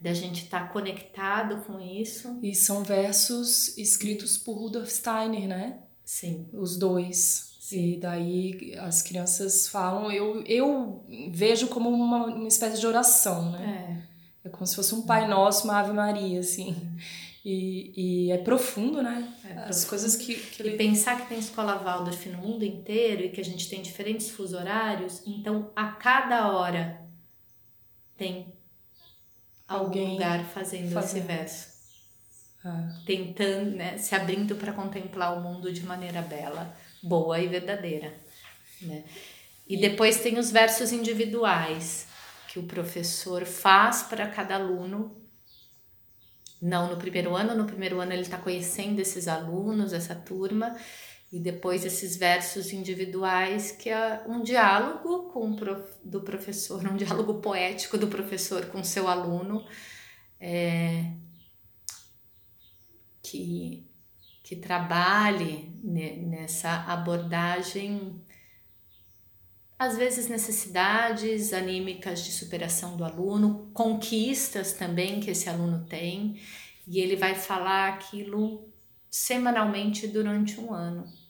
da gente estar tá conectado com isso. E são versos escritos por Rudolf Steiner, né? Sim. Os dois. Sim. E daí as crianças falam, eu, eu vejo como uma, uma espécie de oração, né? É. é como se fosse um Pai Nosso, uma Ave Maria, assim. E, e é profundo, né? É As profundo. coisas que, que ele... E pensar que tem escola Waldorf no mundo inteiro e que a gente tem diferentes fuso horários, então a cada hora tem alguém algum lugar fazendo, fazendo. esse verso. Ah. Tentando, né, se abrindo para contemplar o mundo de maneira bela, boa e verdadeira. Né? E depois tem os versos individuais que o professor faz para cada aluno. Não no primeiro ano, no primeiro ano ele está conhecendo esses alunos, essa turma, e depois esses versos individuais que é um diálogo com do professor, um diálogo poético do professor com seu aluno, é, que, que trabalhe nessa abordagem, às vezes necessidades anímicas de superação do aluno, conquistas também que esse aluno tem, e ele vai falar aquilo semanalmente durante um ano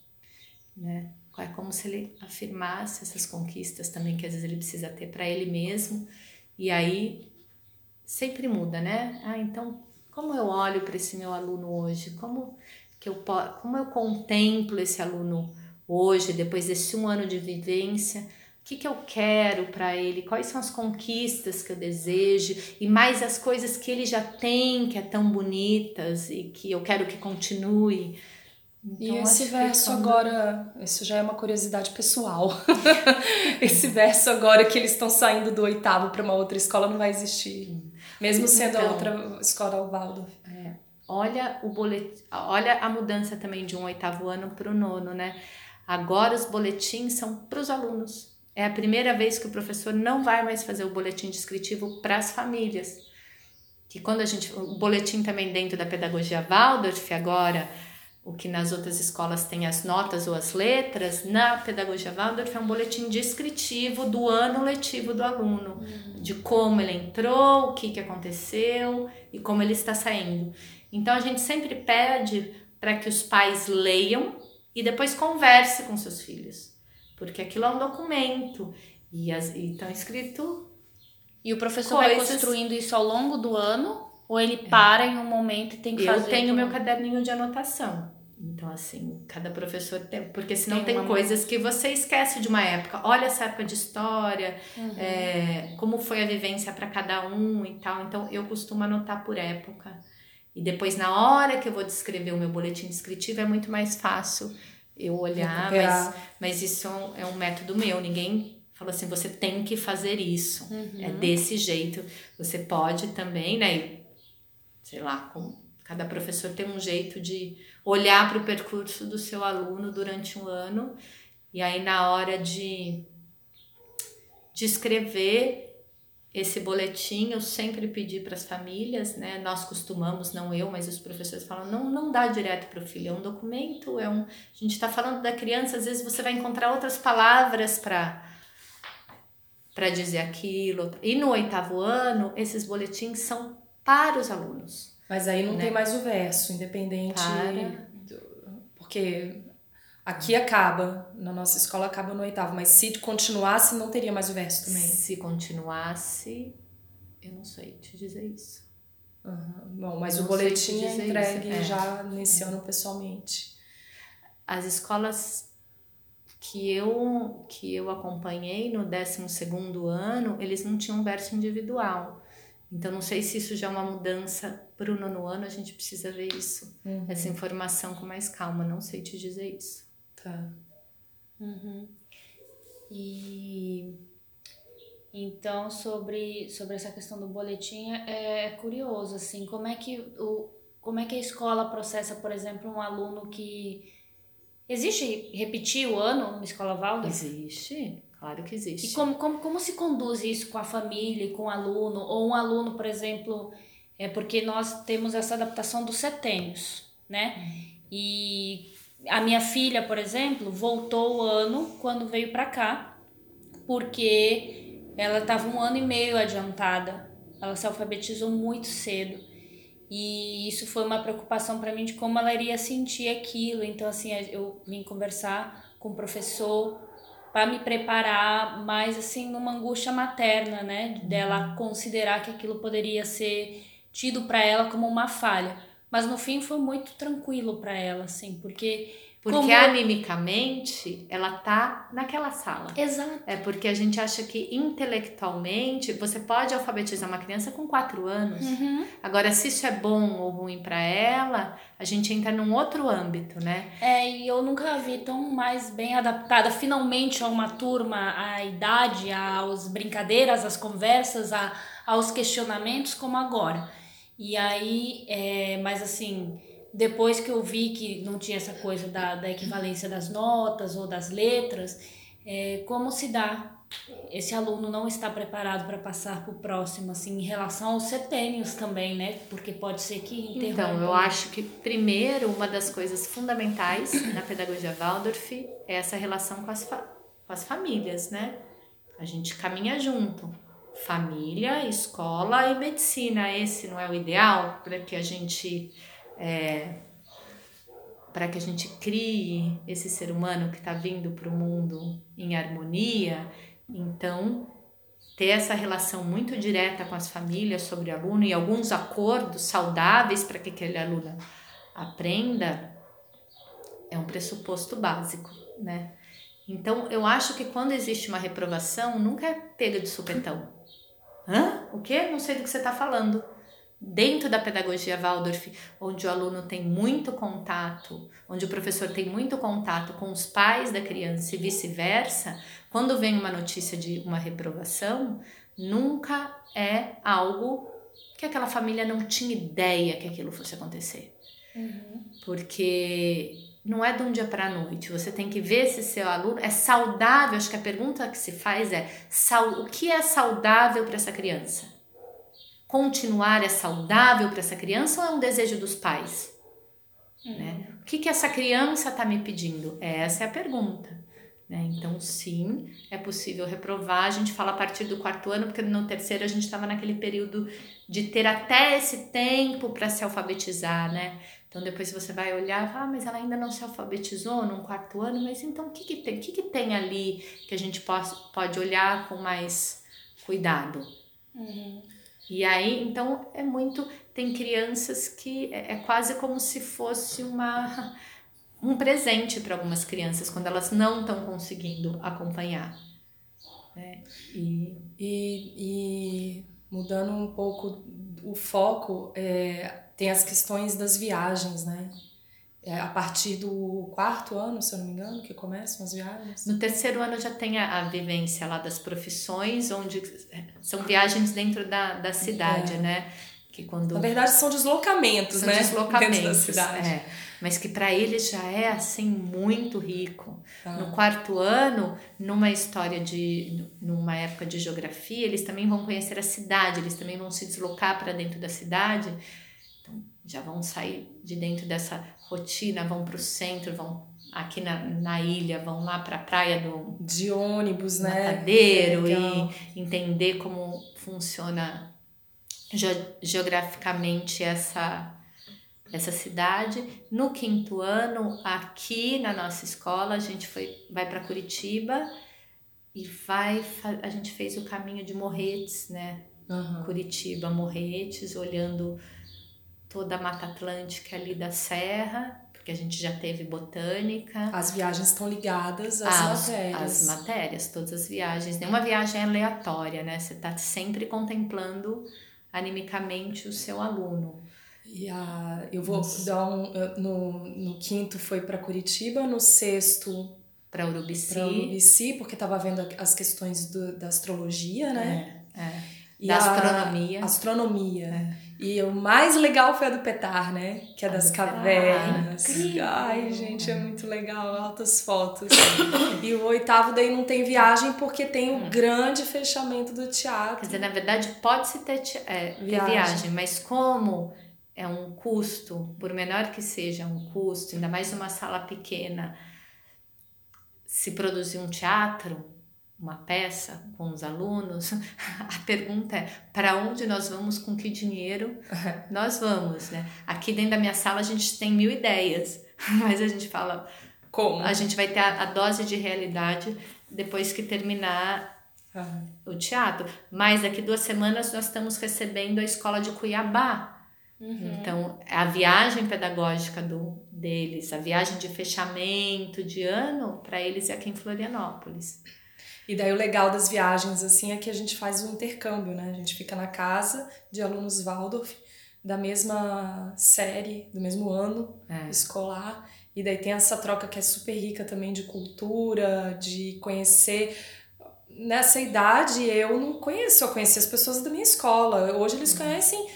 né? É como se ele afirmasse essas conquistas também que às vezes ele precisa ter para ele mesmo. E aí sempre muda, né? Ah, então como eu olho para esse meu aluno hoje? Como que eu como eu contemplo esse aluno hoje depois desse um ano de vivência? O que, que eu quero para ele? Quais são as conquistas que eu desejo? E mais as coisas que ele já tem, que é tão bonitas e que eu quero que continue. Então, e esse verso agora, isso já é uma curiosidade pessoal. esse verso agora que eles estão saindo do oitavo para uma outra escola não vai existir, mesmo sendo então, a outra escola Waldorf. É. Olha o boletim, olha a mudança também de um oitavo ano para o nono, né? Agora os boletins são para os alunos. É a primeira vez que o professor não vai mais fazer o boletim descritivo para as famílias. Que quando a gente, o boletim também dentro da pedagogia Waldorf agora o que nas outras escolas tem as notas ou as letras, na pedagogia Waldorf é um boletim descritivo do ano letivo do aluno, uhum. de como ele entrou, o que, que aconteceu e como ele está saindo. Então a gente sempre pede para que os pais leiam e depois converse com seus filhos, porque aquilo é um documento e estão escrito. E o professor coisas... vai construindo isso ao longo do ano ou ele é. para em um momento e tem que eu fazer? Eu tenho meu caderninho de anotação. Então, assim, cada professor tem. Porque senão tem, tem coisas que você esquece de uma época. Olha essa época de história, uhum. é, como foi a vivência para cada um e tal. Então, eu costumo anotar por época. E depois, na hora que eu vou descrever o meu boletim descritivo, é muito mais fácil eu olhar. Mas, mas isso é um método meu. Ninguém falou assim: você tem que fazer isso. Uhum. É desse jeito. Você pode também, né? sei lá, com, cada professor tem um jeito de olhar para o percurso do seu aluno durante um ano e aí na hora de, de escrever esse boletim eu sempre pedi para as famílias, né? Nós costumamos, não eu, mas os professores falam, não, não dá direto para o filho, é um documento, é um. A gente está falando da criança, às vezes você vai encontrar outras palavras para para dizer aquilo. E no oitavo ano, esses boletins são para os alunos. Mas aí não né? tem mais o verso, independente. Do, porque aqui acaba, na nossa escola acaba no oitavo, mas se continuasse, não teria mais o verso também. Se continuasse, eu não sei te dizer isso. Uhum. Bom, mas o boletim é entregue é. já nesse é. ano pessoalmente. As escolas que eu que eu acompanhei no 12 segundo ano, eles não tinham verso individual. Então, não sei se isso já é uma mudança para o nono ano, a gente precisa ver isso, uhum. essa informação com mais calma, não sei te dizer isso. Tá. Uhum. E então sobre, sobre essa questão do boletim é, é curioso assim, como é que o como é que a escola processa, por exemplo, um aluno que existe repetir o ano na escola Waldorf? Existe. Claro que existe. E como, como, como se conduz isso com a família com o aluno? Ou um aluno, por exemplo, é porque nós temos essa adaptação dos setênios, né? Uhum. E a minha filha, por exemplo, voltou o ano quando veio para cá, porque ela estava um ano e meio adiantada ela se alfabetizou muito cedo. E isso foi uma preocupação para mim de como ela iria sentir aquilo. Então, assim, eu vim conversar com o professor para me preparar mais, assim, numa angústia materna, né? Dela considerar que aquilo poderia ser tido para ela como uma falha. Mas no fim foi muito tranquilo para ela, assim, porque porque Como... animicamente ela tá naquela sala. Exato. É porque a gente acha que intelectualmente você pode alfabetizar uma criança com quatro anos. Uhum. Agora, se isso é bom ou ruim para ela, a gente entra num outro âmbito, né? É, e eu nunca vi tão mais bem adaptada finalmente a uma turma, à idade, às brincadeiras, às conversas, a, aos questionamentos como agora. E aí, é, mas assim depois que eu vi que não tinha essa coisa da, da equivalência das notas ou das letras, é, como se dá? Esse aluno não está preparado para passar para o próximo, assim, em relação aos setênios também, né? Porque pode ser que interrompa. Então, eu acho que, primeiro, uma das coisas fundamentais na pedagogia Waldorf é essa relação com as, com as famílias, né? A gente caminha junto. Família, escola e medicina. Esse não é o ideal para que a gente é, para que a gente crie esse ser humano que está vindo para o mundo em harmonia, então ter essa relação muito direta com as famílias sobre o aluno e alguns acordos saudáveis para que aquele aluno aprenda é um pressuposto básico, né? Então eu acho que quando existe uma reprovação nunca é pega de supetão. Hã? O quê? Não sei do que você está falando dentro da pedagogia Waldorf, onde o aluno tem muito contato, onde o professor tem muito contato com os pais da criança e vice-versa, quando vem uma notícia de uma reprovação, nunca é algo que aquela família não tinha ideia que aquilo fosse acontecer. Uhum. Porque não é de um dia para a noite. Você tem que ver se seu aluno é saudável. Acho que a pergunta que se faz é: o que é saudável para essa criança? continuar é saudável para essa criança ou é um desejo dos pais? Uhum. Né? O que, que essa criança está me pedindo? Essa é a pergunta. Né? Então, sim, é possível reprovar. A gente fala a partir do quarto ano, porque no terceiro a gente estava naquele período de ter até esse tempo para se alfabetizar, né? Então, depois você vai olhar, ah, mas ela ainda não se alfabetizou no quarto ano, mas então o que, que tem? O que, que tem ali que a gente pode, pode olhar com mais cuidado? Uhum. E aí, então, é muito. Tem crianças que é, é quase como se fosse uma um presente para algumas crianças quando elas não estão conseguindo acompanhar. Né? E, e, e, mudando um pouco o foco, é, tem as questões das viagens, né? É a partir do quarto ano, se eu não me engano, que começam as viagens? No terceiro ano já tem a, a vivência lá das profissões, onde são viagens dentro da, da cidade, é. né? Que quando... Na verdade, são deslocamentos, são né? Deslocamentos, dentro da cidade. É. Mas que para eles já é assim muito rico. Ah. No quarto ano, numa história de. numa época de geografia, eles também vão conhecer a cidade, eles também vão se deslocar para dentro da cidade. Já vão sair de dentro dessa rotina, vão para o centro, vão aqui na, na ilha, vão lá para a praia do de ônibus, né? Matadeiro e entender como funciona ge geograficamente essa essa cidade. No quinto ano, aqui na nossa escola, a gente foi vai para Curitiba e vai a gente fez o caminho de Morretes, né? Uhum. Curitiba, Morretes, olhando toda a Mata Atlântica ali da Serra, porque a gente já teve botânica. As viagens estão ligadas às as, matérias. As matérias, todas as viagens. Nenhuma viagem é aleatória, né? Você está sempre contemplando animicamente o seu aluno. E a, eu vou Isso. dar um. No, no quinto foi para Curitiba, no sexto. Para Urubici. Para Urubici, porque estava vendo as questões do, da astrologia, né? É. é. E da astronomia. Astronomia. É. E o mais legal foi a do Petar, né? Que é das cavernas. Ai, gente, é muito legal. Altas fotos. e o oitavo daí não tem viagem porque tem o hum. grande fechamento do teatro. Quer dizer, na verdade, pode-se ter, é, ter viagem. viagem, mas como é um custo, por menor que seja um custo, ainda mais numa sala pequena, se produzir um teatro, uma peça com os alunos, a pergunta é: para onde nós vamos com que dinheiro nós vamos, né? Aqui dentro da minha sala a gente tem mil ideias, mas a gente fala como a gente vai ter a, a dose de realidade depois que terminar uhum. o teatro. Mas daqui duas semanas nós estamos recebendo a escola de Cuiabá. Uhum. Então, a viagem pedagógica do, deles, a viagem de fechamento de ano, para eles é aqui em Florianópolis. E daí o legal das viagens assim é que a gente faz um intercâmbio, né? A gente fica na casa de alunos Waldorf da mesma série, do mesmo ano é. escolar. E daí tem essa troca que é super rica também de cultura, de conhecer. Nessa idade eu não conheço, eu conheci as pessoas da minha escola. Hoje eles uhum. conhecem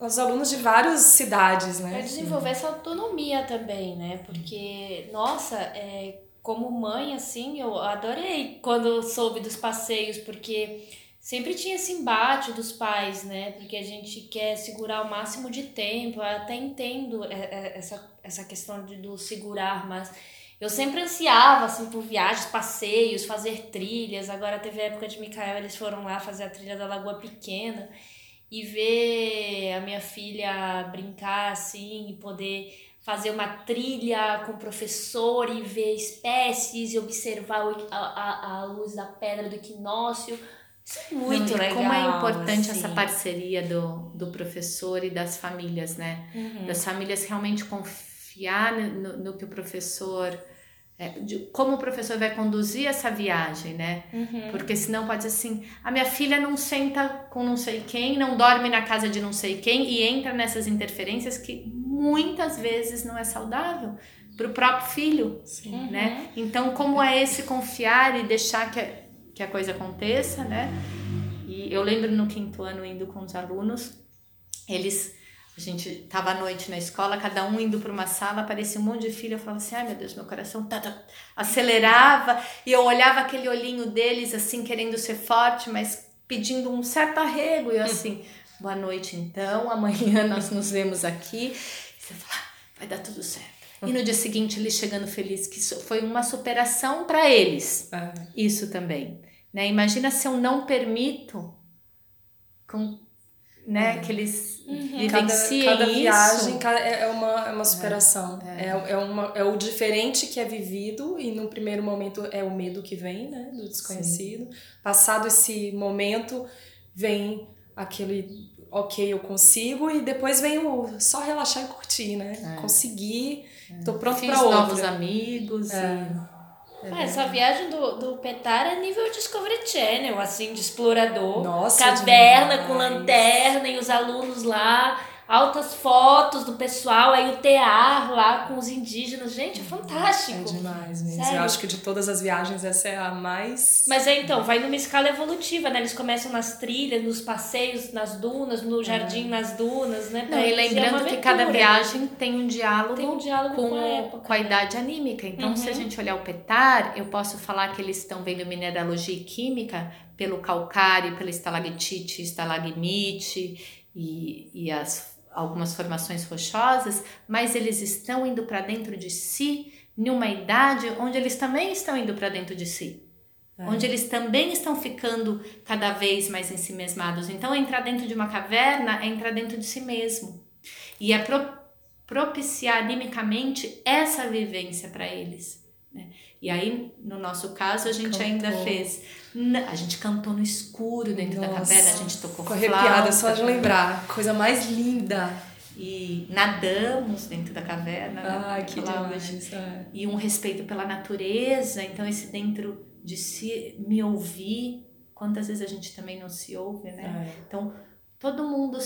os alunos de várias cidades, né? É desenvolver essa autonomia também, né? Porque, nossa, é, como mãe, assim, eu adorei quando soube dos passeios, porque sempre tinha esse embate dos pais, né? Porque a gente quer segurar o máximo de tempo. Eu até entendo é, é, essa, essa questão de, do segurar, mas eu sempre ansiava, assim, por viagens, passeios, fazer trilhas. Agora teve a época de Micael, eles foram lá fazer a trilha da Lagoa Pequena. E ver a minha filha brincar, assim, e poder fazer uma trilha com o professor e ver espécies e observar a, a, a luz da pedra do equinócio. Isso é muito Não, legal. Como é importante assim. essa parceria do, do professor e das famílias, né? Uhum. Das famílias realmente confiar no, no que o professor é, de como o professor vai conduzir essa viagem, né? Uhum. Porque senão pode ser assim, a minha filha não senta com não sei quem, não dorme na casa de não sei quem e entra nessas interferências que muitas vezes não é saudável para o próprio filho, Sim. né? Uhum. Então, como é esse confiar e deixar que a, que a coisa aconteça, né? E eu lembro no quinto ano indo com os alunos, eles a gente tava à noite na escola, cada um indo para uma sala, aparecia um monte de filho, eu falava assim, ai meu Deus, meu coração tá, tá, acelerava, e eu olhava aquele olhinho deles assim, querendo ser forte, mas pedindo um certo arrego, e eu assim, boa noite então, amanhã nós nos vemos aqui, e você fala, ah, vai dar tudo certo. E no dia seguinte eles chegando felizes, que isso foi uma superação para eles, ah. isso também. Né? Imagina se eu não permito com né? Que eles uhum. vivenciem cada, cada viagem cada, é, é uma, é uma superação. É, é. É, é, uma, é o diferente que é vivido e no primeiro momento é o medo que vem, né? Do desconhecido. Sim. Passado esse momento, vem aquele ok, eu consigo e depois vem o só relaxar e curtir, né? É. Conseguir, tô pronto para outro. novos amigos é. e... É essa viagem do, do Petar é nível Discovery Channel, assim, de explorador. Nossa, Caverna demais. com lanterna e os alunos lá altas fotos do pessoal, aí o tear lá com os indígenas. Gente, é fantástico. É demais mesmo. Sério? Eu acho que de todas as viagens essa é a mais. Mas é então, vai numa escala evolutiva, né? Eles começam nas trilhas, nos passeios, nas dunas, no jardim, é. nas dunas, né? Não, e lembrando que cada viagem tem um diálogo, tem um diálogo com, com, a, época, com a né? idade anímica. Então, uhum. se a uhum. gente olhar o petar, eu posso falar que eles estão vendo mineralogia e química pelo calcário, pela estalactite, estalagmite e, e as algumas formações rochosas, mas eles estão indo para dentro de si numa idade onde eles também estão indo para dentro de si. É. Onde eles também estão ficando cada vez mais em si mesmados. Então, entrar dentro de uma caverna é entrar dentro de si mesmo. E é pro, propiciar animicamente essa vivência para eles. Né? E aí, no nosso caso, a gente Cantou. ainda fez a gente cantou no escuro dentro Nossa, da caverna, a gente tocou flauta. arrepiada só de lembrar. Coisa mais linda. E nadamos dentro da caverna. Ah, né? que demais. É. E um respeito pela natureza. Então, esse dentro de si, me ouvir. Quantas vezes a gente também não se ouve, né? É. Então, todo mundo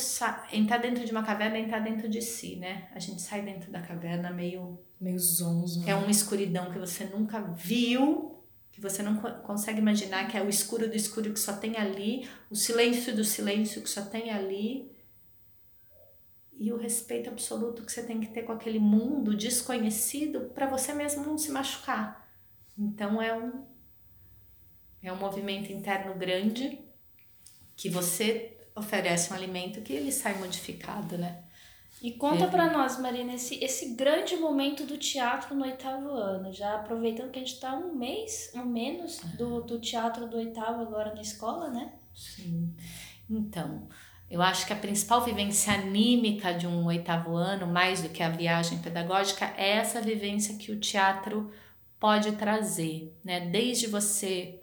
entrar dentro de uma caverna é entrar dentro de si, né? A gente sai dentro da caverna meio... Meio zonzo. É uma escuridão que você nunca viu que você não consegue imaginar que é o escuro do escuro que só tem ali, o silêncio do silêncio que só tem ali, e o respeito absoluto que você tem que ter com aquele mundo desconhecido para você mesmo não se machucar. Então é um é um movimento interno grande que você oferece um alimento que ele sai modificado, né? E conta para nós, Marina, esse, esse grande momento do teatro no oitavo ano. Já aproveitando que a gente está um mês, um menos, do, do teatro do oitavo agora na escola, né? Sim. Então, eu acho que a principal vivência anímica de um oitavo ano, mais do que a viagem pedagógica, é essa vivência que o teatro pode trazer, né? Desde você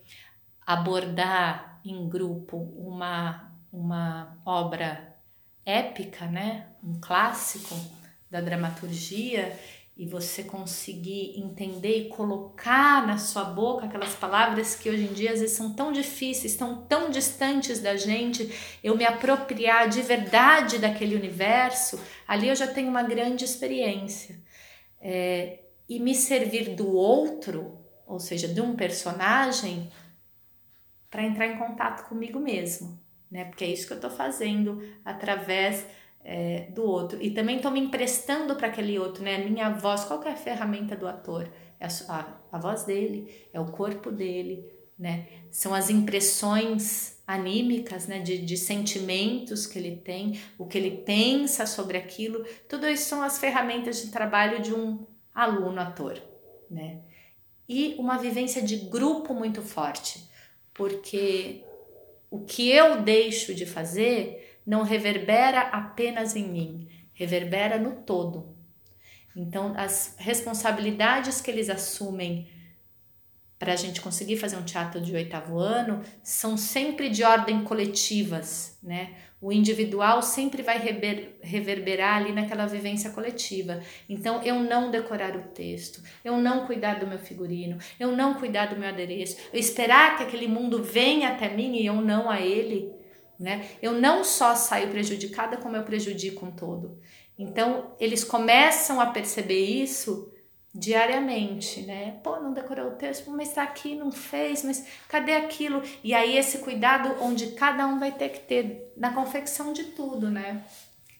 abordar em grupo uma, uma obra épica, né? Um clássico da dramaturgia e você conseguir entender e colocar na sua boca aquelas palavras que hoje em dia às vezes são tão difíceis, estão tão distantes da gente, eu me apropriar de verdade daquele universo, ali eu já tenho uma grande experiência. É, e me servir do outro, ou seja, de um personagem, para entrar em contato comigo mesmo né? Porque é isso que eu estou fazendo através é, do outro. E também estou me emprestando para aquele outro, né? Minha voz, qual é a ferramenta do ator? É a, a voz dele, é o corpo dele, né? São as impressões anímicas, né? De, de sentimentos que ele tem, o que ele pensa sobre aquilo. Tudo isso são as ferramentas de trabalho de um aluno ator, né? E uma vivência de grupo muito forte, porque o que eu deixo de fazer não reverbera apenas em mim, reverbera no todo. Então, as responsabilidades que eles assumem para a gente conseguir fazer um teatro de oitavo ano são sempre de ordem coletivas, né? O individual sempre vai reverberar ali naquela vivência coletiva. Então, eu não decorar o texto, eu não cuidar do meu figurino, eu não cuidar do meu adereço, eu esperar que aquele mundo venha até mim e eu não a ele, né? Eu não só saio prejudicada, como eu prejudico um todo. Então, eles começam a perceber isso diariamente, né? Pô, não decorou o texto, mas tá aqui, não fez, mas cadê aquilo? E aí esse cuidado onde cada um vai ter que ter na confecção de tudo, né?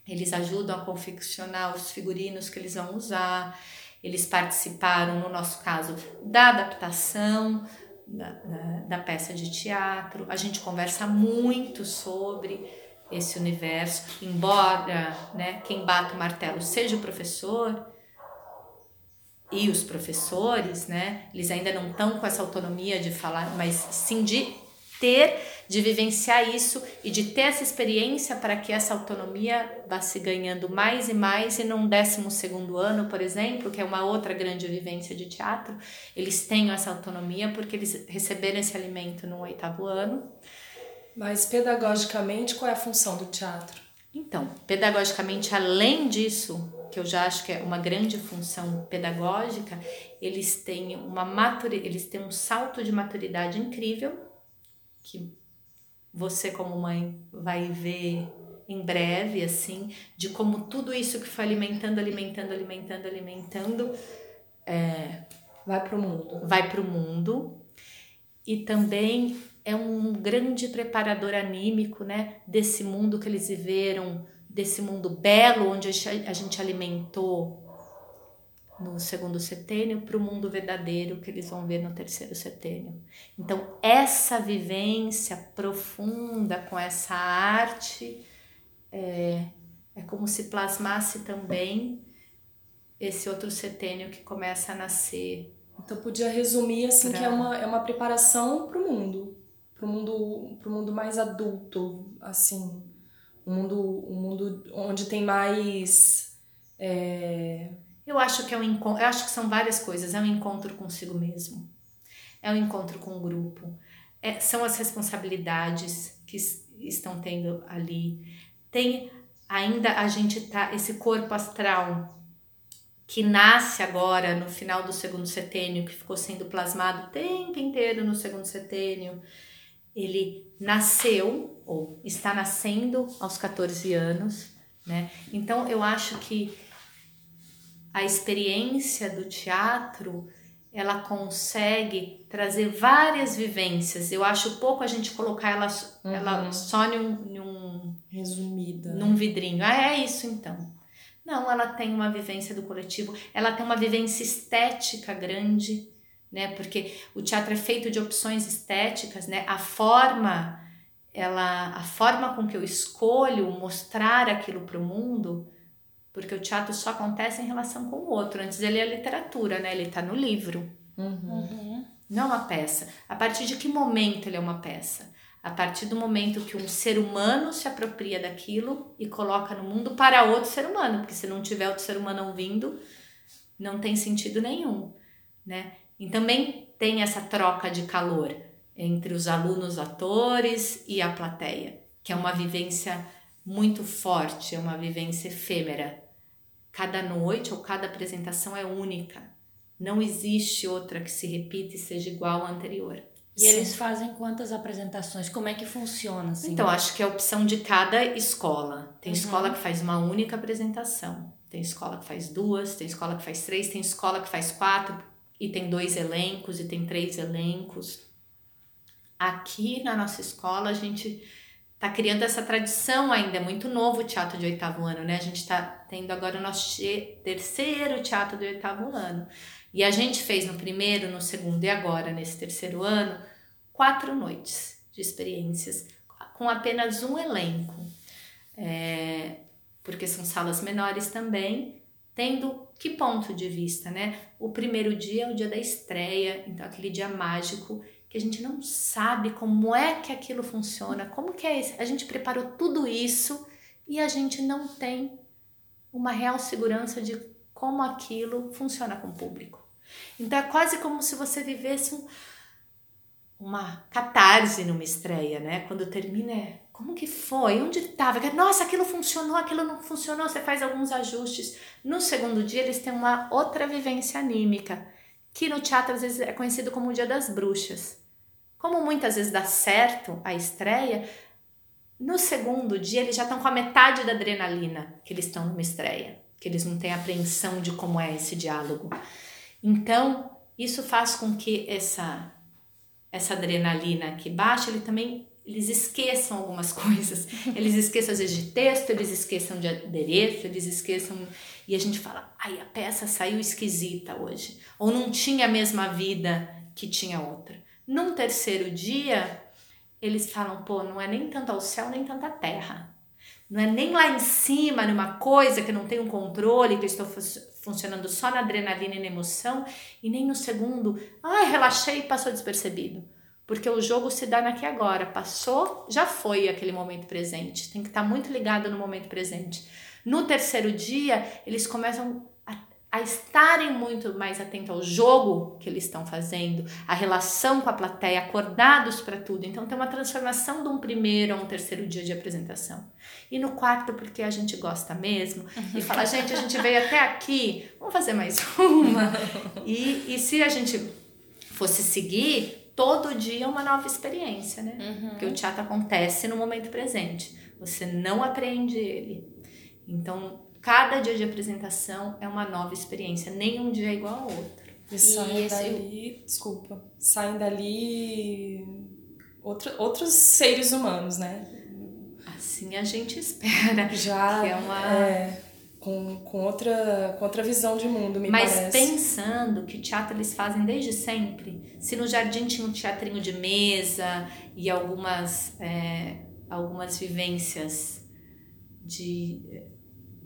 Eles ajudam a confeccionar os figurinos que eles vão usar, eles participaram, no nosso caso, da adaptação da, da, da peça de teatro, a gente conversa muito sobre esse universo, embora né, quem bate o martelo seja o professor, e os professores, né, eles ainda não estão com essa autonomia de falar, mas sim de ter, de vivenciar isso e de ter essa experiência para que essa autonomia vá se ganhando mais e mais e num décimo segundo ano, por exemplo, que é uma outra grande vivência de teatro, eles tenham essa autonomia porque eles receberam esse alimento no oitavo ano. Mas pedagogicamente, qual é a função do teatro? Então, pedagogicamente, além disso, que eu já acho que é uma grande função pedagógica, eles têm uma maturi eles têm um salto de maturidade incrível que você como mãe vai ver em breve assim, de como tudo isso que foi alimentando, alimentando, alimentando, alimentando, é, vai para o mundo. Vai para o mundo. E também é um grande preparador anímico, né, desse mundo que eles viveram, desse mundo belo onde a gente alimentou no segundo setênio para o mundo verdadeiro que eles vão ver no terceiro setênio. Então, essa vivência profunda com essa arte é, é como se plasmasse também esse outro setênio que começa a nascer. Então, podia resumir assim pra... que é uma, é uma preparação para o mundo pro mundo pro mundo mais adulto assim um mundo um mundo onde tem mais é... eu acho que é um encontro eu acho que são várias coisas. É um encontro consigo mesmo. É um encontro com o grupo. É, são as responsabilidades que estão tendo ali. Tem ainda a gente tá esse corpo astral que nasce agora no final do segundo setênio, que ficou sendo plasmado o tempo inteiro no segundo setênio, ele nasceu ou está nascendo aos 14 anos, né? Então eu acho que a experiência do teatro ela consegue trazer várias vivências. Eu acho pouco a gente colocar ela, uhum. ela só num, num resumida, num vidrinho. Ah, é isso então. Não, ela tem uma vivência do coletivo, ela tem uma vivência estética grande, né? Porque o teatro é feito de opções estéticas, né? A forma, ela, a forma com que eu escolho mostrar aquilo para o mundo Porque o teatro só acontece em relação com o outro. Antes ele é literatura, né? Ele está no livro. Uhum. Não é uma peça. A partir de que momento ele é uma peça? A partir do momento que um ser humano se apropria daquilo e coloca no mundo para outro ser humano, porque se não tiver outro ser humano ouvindo, não tem sentido nenhum, né? E também tem essa troca de calor entre os alunos atores e a plateia, que é uma vivência muito forte, é uma vivência efêmera. Cada noite ou cada apresentação é única. Não existe outra que se repita e seja igual à anterior. E Sim. eles fazem quantas apresentações? Como é que funciona? Assim? Então, acho que é a opção de cada escola. Tem uhum. escola que faz uma única apresentação, tem escola que faz duas, tem escola que faz três, tem escola que faz quatro, e tem dois elencos, e tem três elencos. Aqui na nossa escola, a gente tá criando essa tradição ainda, é muito novo o teatro de oitavo ano, né? A gente tá tendo agora o nosso terceiro teatro de oitavo ano. E a gente fez no primeiro, no segundo e agora nesse terceiro ano, quatro noites de experiências com apenas um elenco, é, porque são salas menores também, tendo que ponto de vista, né? O primeiro dia é o dia da estreia, então aquele dia mágico que a gente não sabe como é que aquilo funciona, como que é isso. A gente preparou tudo isso e a gente não tem uma real segurança de como aquilo funciona com o público. Então é quase como se você vivesse um, uma catarse numa estreia, né? Quando termina é como que foi? Onde estava? Nossa, aquilo funcionou, aquilo não funcionou, você faz alguns ajustes. No segundo dia, eles têm uma outra vivência anímica, que no teatro às vezes é conhecido como o Dia das Bruxas. Como muitas vezes dá certo a estreia, no segundo dia eles já estão com a metade da adrenalina que eles estão numa estreia, que eles não têm apreensão de como é esse diálogo. Então, isso faz com que essa essa adrenalina que baixa, ele também eles esqueçam algumas coisas. Eles esqueçam às vezes de texto, eles esqueçam de adereço, eles esqueçam e a gente fala: "Ai, a peça saiu esquisita hoje", ou não tinha a mesma vida que tinha outra. Num terceiro dia, eles falam: "Pô, não é nem tanto ao céu, nem tanto à terra. Não é nem lá em cima, numa coisa que não tem um controle, que eu estou funcionando só na adrenalina e na emoção, e nem no segundo, ai, relaxei e passou despercebido. Porque o jogo se dá aqui agora, passou, já foi aquele momento presente. Tem que estar muito ligado no momento presente. No terceiro dia, eles começam a estarem muito mais atentos ao jogo que eles estão fazendo, a relação com a plateia, acordados para tudo. Então tem uma transformação de um primeiro a um terceiro dia de apresentação. E no quarto, porque a gente gosta mesmo, e fala, gente, a gente veio até aqui, vamos fazer mais uma. E, e se a gente fosse seguir, todo dia é uma nova experiência, né? Uhum. Porque o teatro acontece no momento presente. Você não aprende ele. Então, Cada dia de apresentação é uma nova experiência, nenhum dia é igual ao outro. E saem dali, desculpa, saem dali outro, outros seres humanos, né? Assim a gente espera. Já é uma... É, com, com, outra, com outra visão de mundo, me Mas parece. pensando que teatro eles fazem desde sempre, se no jardim tinha um teatrinho de mesa e algumas, é, algumas vivências de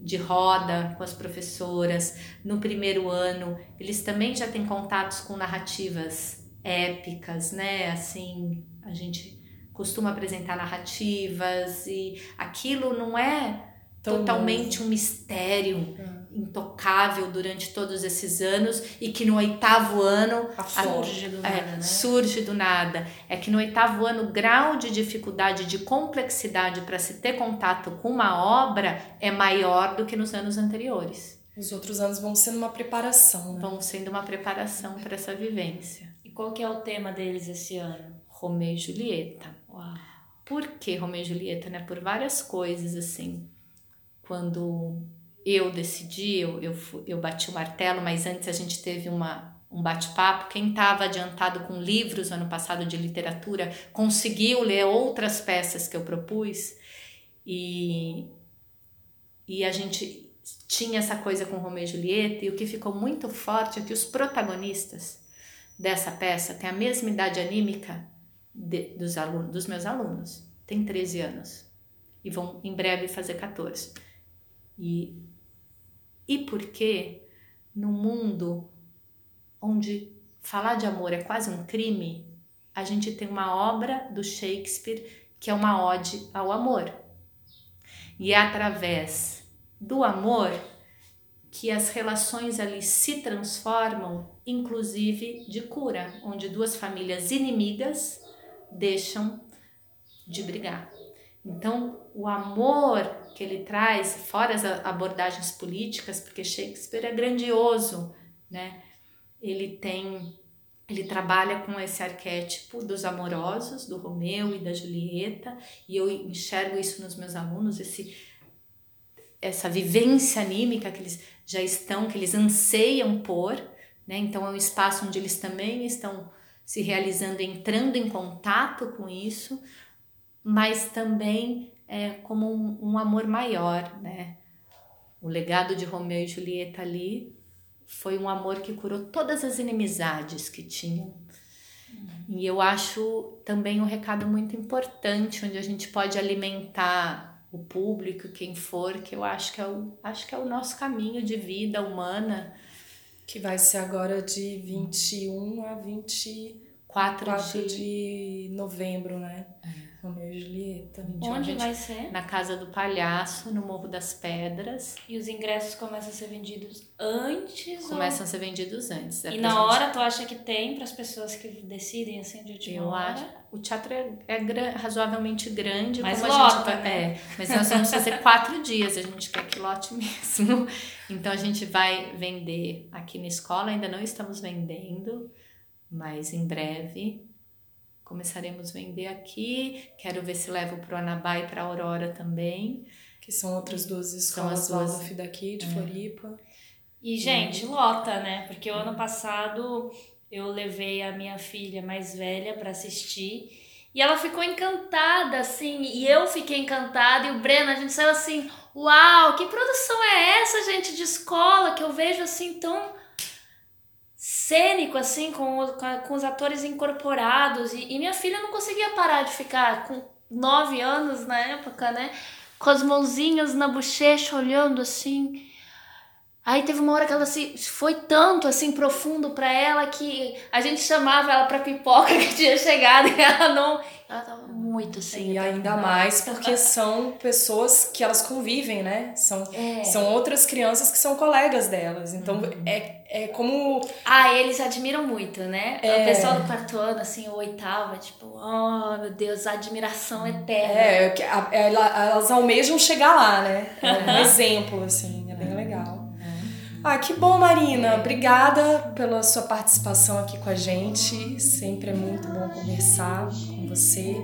de roda com as professoras. No primeiro ano, eles também já têm contatos com narrativas épicas, né? Assim, a gente costuma apresentar narrativas e aquilo não é Tão totalmente novo. um mistério é. Intocável durante todos esses anos e que no oitavo ano surge do é, nada, né? surge do nada. É que no oitavo ano o grau de dificuldade, de complexidade para se ter contato com uma obra é maior do que nos anos anteriores. Os outros anos vão sendo uma preparação, né? Vão sendo uma preparação para essa vivência. E qual que é o tema deles esse ano? Romeu e Julieta. Uau. Por que Romeu e Julieta, né? Por várias coisas assim quando eu decidi, eu, eu, eu bati o martelo, mas antes a gente teve uma, um bate-papo. Quem estava adiantado com livros ano passado de literatura conseguiu ler outras peças que eu propus e, e a gente tinha essa coisa com Romeu e Julieta e o que ficou muito forte é que os protagonistas dessa peça têm a mesma idade anímica de, dos, alunos, dos meus alunos, tem 13 anos e vão em breve fazer 14. E E porque no mundo onde falar de amor é quase um crime, a gente tem uma obra do Shakespeare que é uma ode ao amor. E é através do amor que as relações ali se transformam, inclusive de cura, onde duas famílias inimigas deixam de brigar. Então, o amor que ele traz, fora as abordagens políticas, porque Shakespeare é grandioso, né? Ele tem ele trabalha com esse arquétipo dos amorosos, do Romeu e da Julieta, e eu enxergo isso nos meus alunos, esse essa vivência anímica que eles já estão, que eles anseiam por, né? Então é um espaço onde eles também estão se realizando, entrando em contato com isso, mas também é, como um, um amor maior, né? O legado de Romeu e Julieta ali foi um amor que curou todas as inimizades que tinham. Uhum. E eu acho também um recado muito importante, onde a gente pode alimentar o público, quem for, que eu acho que é o, acho que é o nosso caminho de vida humana. Que vai ser agora de 21 a 24 de, de novembro, né? É. Romeu e Julieta. Onde vai ser? Na Casa do Palhaço, no Morro das Pedras. E os ingressos começam a ser vendidos antes? Começam ou... a ser vendidos antes. É e na gente... hora tu acha que tem para as pessoas que decidem assim de última Eu hora? acho. O teatro é, é razoavelmente grande. Mas lota, a gente né? É, mas nós vamos fazer quatro dias, a gente quer que lote mesmo. Então a gente vai vender aqui na escola, ainda não estamos vendendo, mas em breve começaremos a vender aqui. Quero ver se levo para o Anabá e para a Aurora também. Que são outras duas escolas são as duas... daqui, de é. Floripa. E, gente, lota, né? Porque o ano passado eu levei a minha filha mais velha para assistir. E ela ficou encantada, assim, e eu fiquei encantada, e o Breno, a gente saiu assim, uau, que produção é essa, gente, de escola, que eu vejo assim tão cênico, assim, com, com, os atores incorporados. E, e minha filha não conseguia parar de ficar com nove anos na época, né? Com as mãozinhas na bochecha, olhando assim. Aí teve uma hora que ela se foi tanto assim profundo para ela que a gente chamava ela para pipoca que tinha chegado e ela não, ela tava muito assim. E ainda mais porque são pessoas que elas convivem, né? São, é. são outras crianças que são colegas delas. Então uhum. é, é como. Ah, eles admiram muito, né? É. O pessoal do quarto ano, assim, o oitavo, é tipo, oh meu Deus, a admiração eterna. É, elas almejam chegar lá, né? É um exemplo, assim, é. Ah, que bom, Marina. Obrigada pela sua participação aqui com a gente. Sempre é muito bom conversar com você.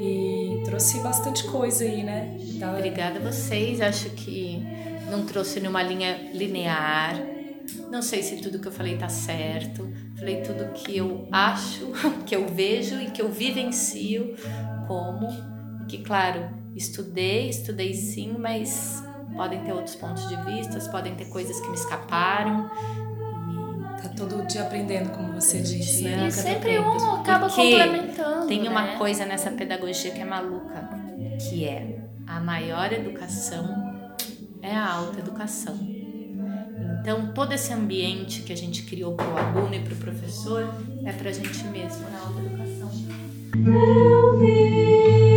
E trouxe bastante coisa aí, né? Da... Obrigada a vocês. Acho que não trouxe nenhuma linha linear. Não sei se tudo que eu falei tá certo. Falei tudo que eu acho, que eu vejo e que eu vivencio como. Que, claro, estudei, estudei sim, mas podem ter outros pontos de vista, podem ter coisas que me escaparam. E tá todo dia aprendendo, como você disse, né? E sempre um acaba Porque complementando. Tem uma né? coisa nessa pedagogia que é maluca, que é a maior educação é a alta educação. Então, todo esse ambiente que a gente criou para o aluno e para o professor é para a gente mesmo na alta educação. Eu vi